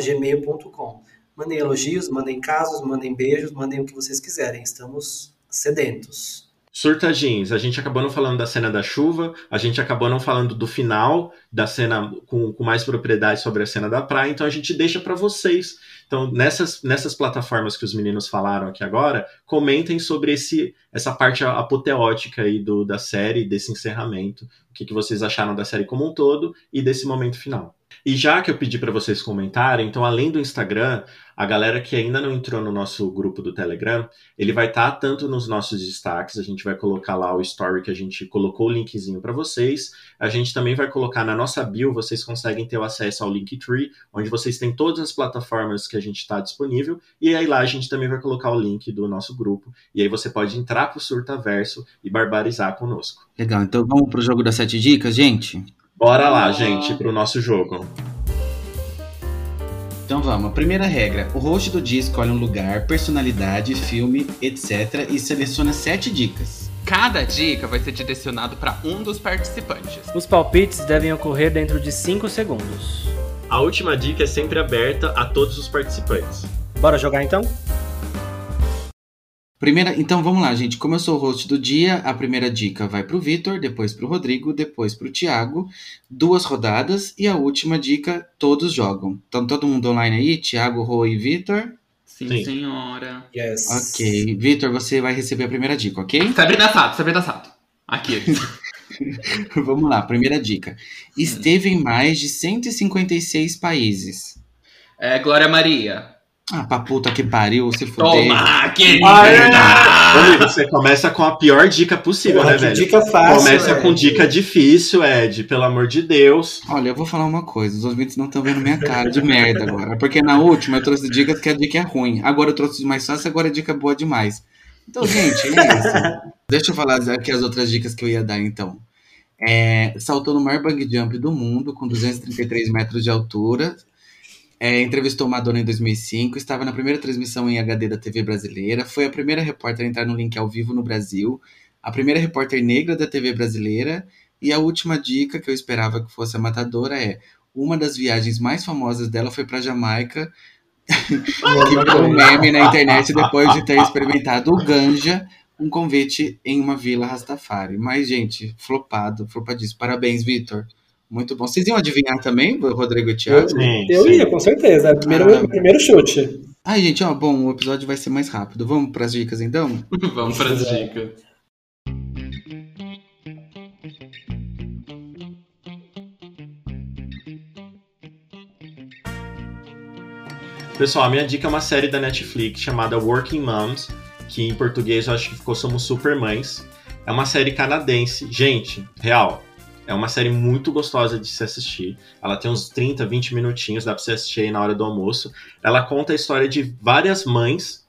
gmail.com. Mandem elogios, mandem casos, mandem beijos, mandem o que vocês quiserem. Estamos sedentos. Surta Jeans, a gente acabou não falando da cena da chuva, a gente acabou não falando do final da cena com, com mais propriedade sobre a cena da praia, então a gente deixa para vocês. Então, nessas, nessas plataformas que os meninos falaram aqui agora, comentem sobre esse, essa parte apoteótica aí do, da série, desse encerramento, o que, que vocês acharam da série como um todo e desse momento final. E já que eu pedi para vocês comentarem, então além do Instagram, a galera que ainda não entrou no nosso grupo do Telegram, ele vai estar tanto nos nossos destaques, a gente vai colocar lá o story que a gente colocou o linkzinho para vocês. A gente também vai colocar na nossa bio, vocês conseguem ter o acesso ao Linktree, onde vocês têm todas as plataformas que a gente está disponível. E aí lá a gente também vai colocar o link do nosso grupo. E aí você pode entrar pro Surtaverso e barbarizar conosco. Legal, então vamos pro jogo das sete dicas, gente? Bora lá, gente, pro nosso jogo. Então vamos. Primeira regra: o host do dia escolhe um lugar, personalidade, filme, etc. e seleciona sete dicas. Cada dica vai ser direcionado para um dos participantes. Os palpites devem ocorrer dentro de 5 segundos. A última dica é sempre aberta a todos os participantes. Bora jogar então? Primeira, então vamos lá, gente. Como eu sou o host do dia, a primeira dica vai pro Vitor, depois pro Rodrigo, depois pro Thiago. Duas rodadas e a última dica todos jogam. Então todo mundo online aí, Thiago, Rô e Vitor. Sim, Sim. senhora. Yes. Ok, Vitor, você vai receber a primeira dica, ok? Sabrina Sato, Sabrina Sato. Aqui. Vamos lá, primeira dica. Esteve em mais de 156 países. É, Glória Maria. Ah, pra puta que pariu, se fuder. Toma, que Ah, é. merda! Você começa com a pior dica possível, Porra, né, velho? dica fácil. Começa Ed. com dica difícil, Ed, pelo amor de Deus. Olha, eu vou falar uma coisa, os ouvintes não estão vendo minha cara de merda agora. Porque na última eu trouxe dicas que a dica é ruim. Agora eu trouxe mais fácil, agora a dica é boa demais. Então, gente, é isso. Deixa eu falar aqui as outras dicas que eu ia dar, então. É, saltou no maior bang jump do mundo, com 233 metros de altura. É, entrevistou Madonna em 2005, estava na primeira transmissão em HD da TV brasileira, foi a primeira repórter a entrar no link ao vivo no Brasil, a primeira repórter negra da TV brasileira, e a última dica que eu esperava que fosse a matadora é: uma das viagens mais famosas dela foi para Jamaica, que virou um meme na internet depois de ter experimentado o ganja, um convite em uma vila Rastafari. Mas, gente, flopado, flopadíssimo. Parabéns, Vitor. Muito bom. Vocês iam adivinhar também, Rodrigo e Thiago? Sim, Eu sim. ia, com certeza. Primeiro, Ah. primeiro chute. Ai, gente, ó, bom, o episódio vai ser mais rápido. Vamos para as dicas então? Vamos para as dicas. Pessoal, a minha dica é uma série da Netflix chamada Working Moms, que em português eu acho que ficou Somos Super Mães. É uma série canadense. Gente, real. É uma série muito gostosa de se assistir. Ela tem uns 30, 20 minutinhos, dá pra você assistir aí na hora do almoço. Ela conta a história de várias mães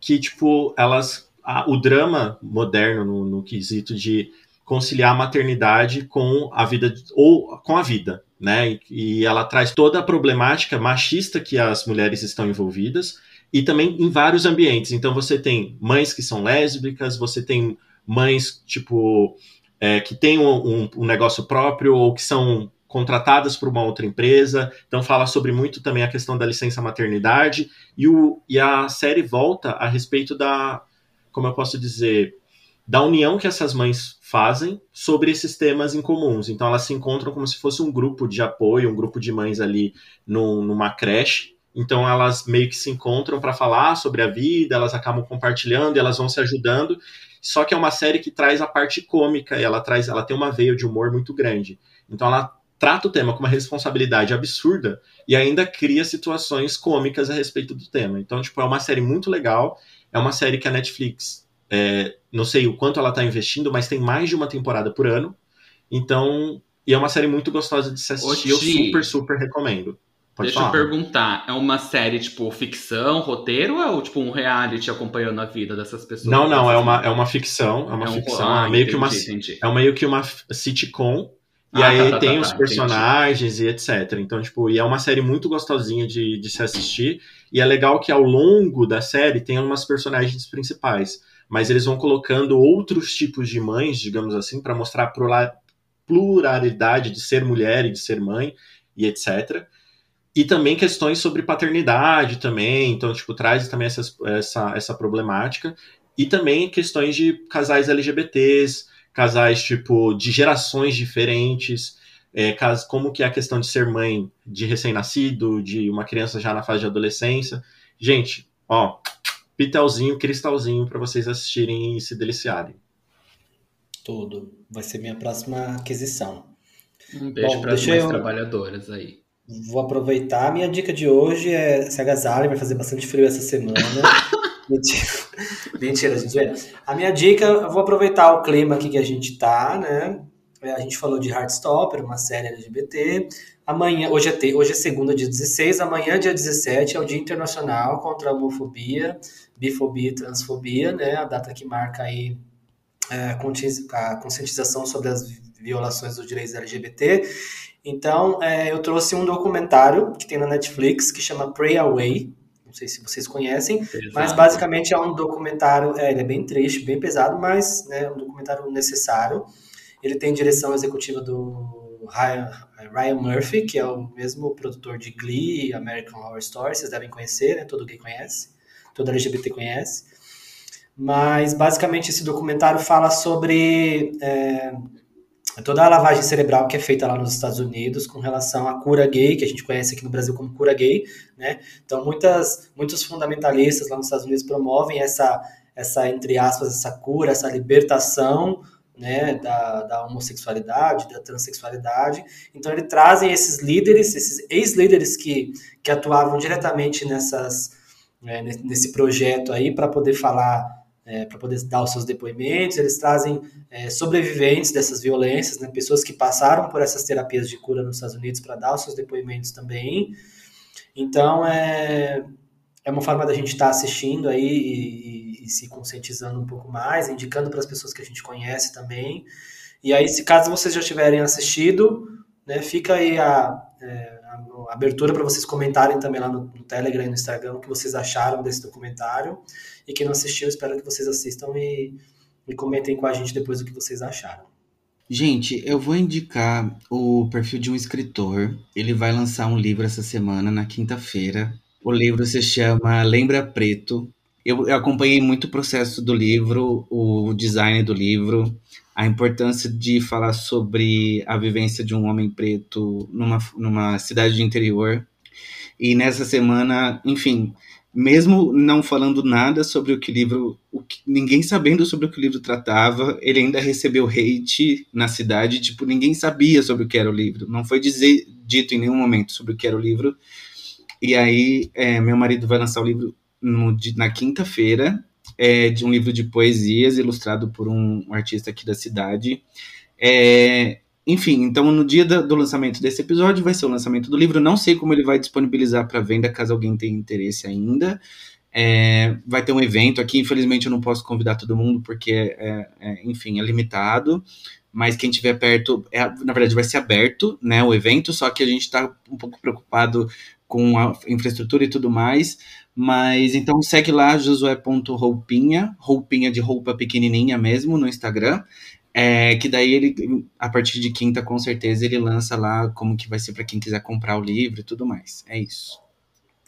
que, tipo, elas. a- o drama moderno no, no quesito de conciliar a maternidade com a vida ou com a vida, né? E, e ela traz toda a problemática machista que as mulheres estão envolvidas e também em vários ambientes. Então você tem mães que são lésbicas, você tem mães tipo é, que têm um, um- um negócio próprio ou que são contratadas por uma outra empresa. Então fala sobre muito também a questão da licença maternidade e, o, e a série volta a respeito da, como eu posso dizer, da união que essas mães fazem sobre esses temas em comuns. Então elas se encontram como se fosse um grupo de apoio, um grupo de mães ali num- numa creche. Então elas meio que se encontram para falar sobre a vida, elas acabam compartilhando, elas vão se ajudando. Só que é uma série que traz a parte cômica, e ela traz, ela tem uma veia de humor muito grande. Então ela trata o tema com uma responsabilidade absurda e ainda cria situações cômicas a respeito do tema. Então, tipo, é uma série muito legal. É uma série que a Netflix, é, não sei o quanto ela está investindo, mas tem mais de uma temporada por ano. Então, e é uma série muito gostosa de se assistir. Ô, Eu super, super recomendo. Pode Deixa falar. eu perguntar, é uma série tipo ficção, roteiro ou é tipo um reality acompanhando a vida dessas pessoas? Não, não, é uma, é uma ficção. É uma É um- ficção. ah, é meio que uma, entendi, entendi. é meio que uma sitcom. E Ah, aí tá, tá, tem tá, os tá, personagens e etc. Então, tipo, e é uma série muito gostosinha de, de se assistir. E é legal que ao longo da série tem umas personagens principais. Mas eles vão colocando outros tipos de mães, digamos assim, para mostrar a plura- pluralidade de ser mulher e de ser mãe e etc. E também questões sobre paternidade também. Então, tipo, traz também essas, essa, essa problemática. E também questões de casais LGBTs, casais tipo de gerações diferentes, é, como que é a questão de ser mãe de recém-nascido, de uma criança já na fase de adolescência. Gente, ó, pitelzinho, cristalzinho para vocês assistirem e se deliciarem. Tudo. Vai ser minha próxima aquisição. Um beijo para as eu- trabalhadoras aí. Vou aproveitar. Minha dica de hoje é se agasalhe, vai fazer bastante frio essa semana. Mentira, Mentira, gente. zoeira. A minha dica, eu vou aproveitar o clima aqui que a gente tá, né? É, A gente falou de Heartstopper, uma série LGBT. Amanhã, hoje é, te- hoje é segunda, dia 16. Amanhã, dia 17, é o Dia Internacional contra a Homofobia, Bifobia e Transfobia, né? A data que marca aí é, a conscientização sobre as violações dos direitos LGBT. Então, é, eu trouxe um documentário que tem na Netflix que chama Pray Away. Não sei se vocês conhecem, mas Exato. basicamente é um documentário. É, ele é bem triste, bem pesado, mas né, é um documentário necessário. Ele tem direção executiva do Ryan, Ryan Murphy, que é o mesmo produtor de Glee American Horror Story. Vocês devem conhecer, né? Todo gay conhece, todo LGBT conhece. Mas basicamente esse documentário fala sobre é, toda a lavagem cerebral que é feita lá nos Estados Unidos com relação à cura gay, que a gente conhece aqui no Brasil como cura gay, né? Então muitas, muitos fundamentalistas lá nos Estados Unidos promovem essa, essa entre aspas, essa cura, essa libertação né, da, da homossexualidade, da transexualidade. Então, eles trazem esses líderes, esses ex-líderes que, que atuavam diretamente nessas, né, nesse projeto aí para poder falar, é, para poder dar os seus depoimentos. Eles trazem é, sobreviventes dessas violências, né, pessoas que passaram por essas terapias de cura nos Estados Unidos para dar os seus depoimentos também. Então, é, é uma forma da gente estar assistindo aí e, e, e, se conscientizando um pouco mais, indicando para as pessoas que a gente conhece também. E aí, se caso vocês já tiverem assistido, né, fica aí a, é, abertura para vocês comentarem também lá no, no, Telegram e no Instagram o que vocês acharam desse documentário. E quem não assistiu, espero que vocês assistam e, e comentem com a gente depois o que vocês acharam. Gente, eu vou indicar o perfil de um escritor. Ele vai lançar um livro essa semana, na quinta-feira. O livro se chama Lembra Preto. Eu, eu, acompanhei muito o processo do livro, o design do livro, a importância de falar sobre a vivência de um homem preto numa, numa cidade de interior. E nessa semana, enfim, mesmo não falando nada sobre o que livro, o que, ninguém sabendo sobre o que o livro tratava, ele ainda recebeu hate na cidade, tipo, ninguém sabia sobre o que era o livro. Não foi dizer, dito em nenhum momento sobre o que era o livro. E aí, é, meu marido vai lançar o livro no, na quinta-feira, é, de um livro de poesias ilustrado por um, artista aqui da cidade. É, enfim, então no dia do lançamento desse episódio vai ser o lançamento do livro. Não sei como ele vai disponibilizar para venda, caso alguém tenha interesse ainda. É, vai ter um evento aqui, infelizmente eu não posso convidar todo mundo porque, é, é, enfim, é limitado. Mas quem estiver perto, é, na verdade vai ser aberto, né, o evento. Só que a gente está um pouco preocupado com a infraestrutura e tudo mais. Mas então segue lá, josué.roupinha, roupinha de roupa pequenininha mesmo no Instagram. É, que daí ele, a partir de quinta, com certeza, ele lança lá como que vai ser para quem quiser comprar o livro e tudo mais. É isso.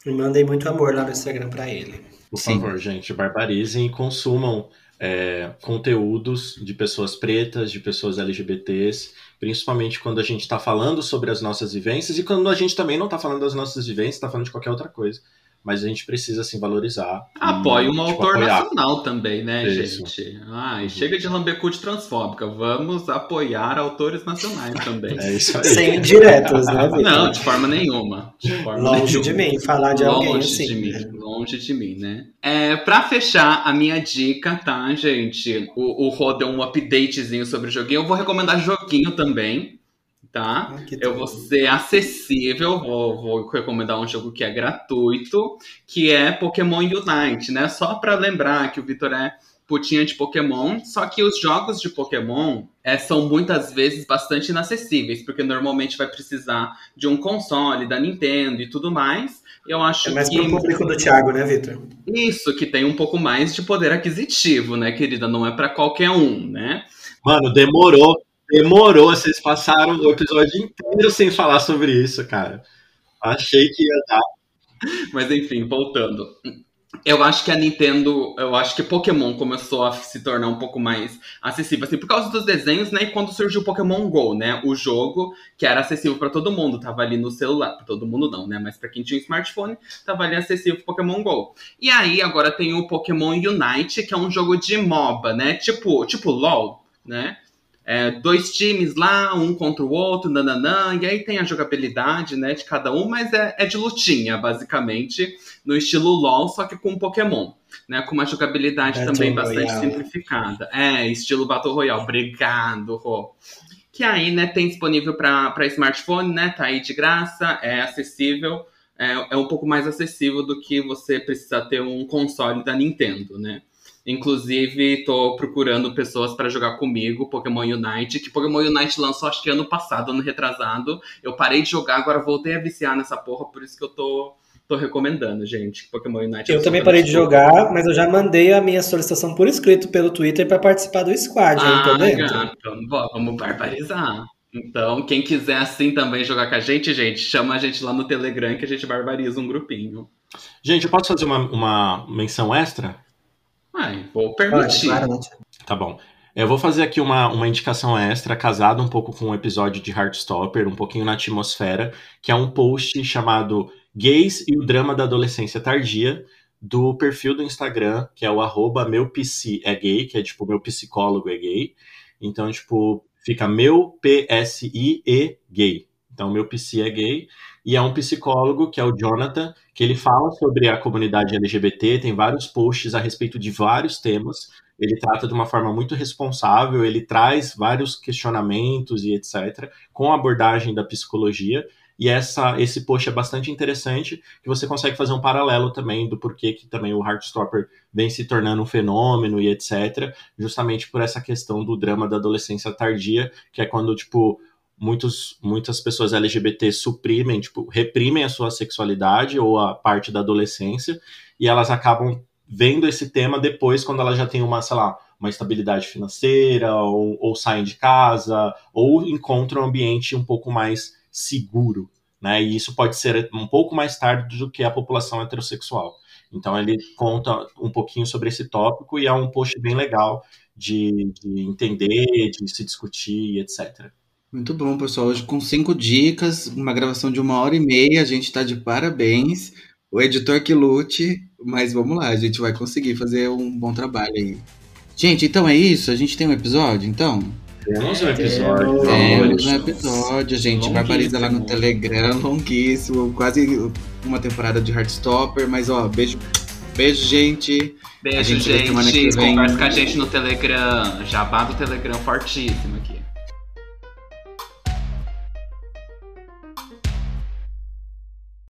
E mandei muito amor lá no Instagram para ele. Por Sim. favor, gente, barbarizem e consumam é, conteúdos de pessoas pretas, de pessoas LGBTs, principalmente quando a gente está falando sobre as nossas vivências e quando a gente também não está falando das nossas vivências, está falando de qualquer outra coisa mas a gente precisa assim valorizar. Apoie um tipo, autor apoiar. nacional também, né, Isso. gente? Ai, chega de lambecude transfóbica, vamos apoiar autores nacionais também. É isso aí. Sem diretas, né? Victor? Não, de forma nenhuma. De forma longe nenhuma. de mim, falar de longe alguém assim. De mim, longe de mim, né? É, pra fechar a minha dica, tá, gente? O, o Rô deu um updatezinho sobre o joguinho. Eu vou recomendar joguinho também tá? Ah, eu vou ser acessível, vou, vou, recomendar um jogo que é gratuito, que é Pokémon Unite, né? Só para lembrar que o Vitor é putinha de Pokémon, só que os jogos de Pokémon é, são muitas vezes bastante inacessíveis, porque normalmente vai precisar de um console da Nintendo e tudo mais. Eu acho é mais que... pro público do Thiago, né, Vitor? Isso, que tem um pouco mais de poder aquisitivo, né, querida? Não é para qualquer um, né? Mano, demorou Demorou, vocês passaram o episódio inteiro sem falar sobre isso, cara. Achei que ia dar. Mas enfim, voltando. Eu acho que a Nintendo, eu acho que Pokémon começou a se tornar um pouco mais acessível, assim, por causa dos desenhos, né? E quando surgiu o Pokémon Go, né? O jogo que era acessível para todo mundo, tava ali no celular, para todo mundo não, né? Mas para quem tinha um smartphone, tava ali acessível Pokémon Go. E aí agora tem o Pokémon Unite, que é um jogo de MOBA, né? Tipo, tipo LoL, né? É, dois times lá, um contra o outro, nananã, e aí tem a jogabilidade, né, de cada um, mas é, é de lutinha, basicamente, no estilo LoL, só que com Pokémon, né, com uma jogabilidade Battle também bastante Royale. simplificada. É, estilo Battle Royale, obrigado, Rô. Que aí, né, tem disponível para smartphone, né, tá aí de graça, é acessível, é, é um pouco mais acessível do que você precisar ter um console da Nintendo, né. Inclusive, tô procurando pessoas para jogar comigo Pokémon Unite, que Pokémon Unite lançou acho que ano passado, ano retrasado. Eu parei de jogar, agora voltei a viciar nessa porra, por isso que eu tô, tô recomendando, gente. Pokémon Unite. É eu também parei de jogar, mas eu já mandei a minha solicitação por escrito pelo Twitter para participar do squad. Ah, tô dentro. Então, vamos barbarizar. Então, quem quiser assim também jogar com a gente, gente, chama a gente lá no Telegram que a gente barbariza um grupinho. Gente, eu posso fazer uma, uma menção extra? Ai, vou permitir. Tá bom. Eu vou fazer aqui uma, uma indicação extra, casada um pouco com o um episódio de Heartstopper, um pouquinho na atmosfera, que é um post chamado Gays e o Drama da Adolescência Tardia, do perfil do Instagram, que é o arroba meu psi é gay, que é tipo meu psicólogo é gay. Então, tipo, fica meu P-S-I-E gay. Então, meu psi é gay e é um psicólogo, que é o Jonathan, que ele fala sobre a comunidade LGBT, tem vários posts a respeito de vários temas. Ele trata de uma forma muito responsável, ele traz vários questionamentos e etc., com a abordagem da psicologia. E essa, esse post é bastante interessante, que você consegue fazer um paralelo também do porquê que também o Heartstopper vem se tornando um fenômeno e etc., justamente por essa questão do drama da adolescência tardia, que é quando, tipo, muitos, muitas pessoas LGBT suprimem, tipo, reprimem a sua sexualidade ou a parte da adolescência, e elas acabam vendo esse tema depois, quando elas já têm uma, sei lá, uma estabilidade financeira, ou, ou saem de casa, ou encontram um ambiente um pouco mais seguro, né? E isso pode ser um pouco mais tarde do que a população heterossexual. Então ele conta um pouquinho sobre esse tópico e é um post bem legal de, de entender, de se discutir, etc. Muito bom, pessoal. Hoje com cinco dicas, uma gravação de uma hora e meia, a gente está de parabéns. O editor que lute, mas vamos lá, a gente vai conseguir fazer um bom trabalho aí. Gente, então é isso? A gente tem um episódio, então? Temos um episódio. Temos um episódio, gente. Barbariza lá no Telegram, longuíssimo, quase uma temporada de Heartstopper, mas ó, beijo, beijo, gente. Beijo, gente. gente. Conversa com a gente no Telegram. Jabá do Telegram fortíssimo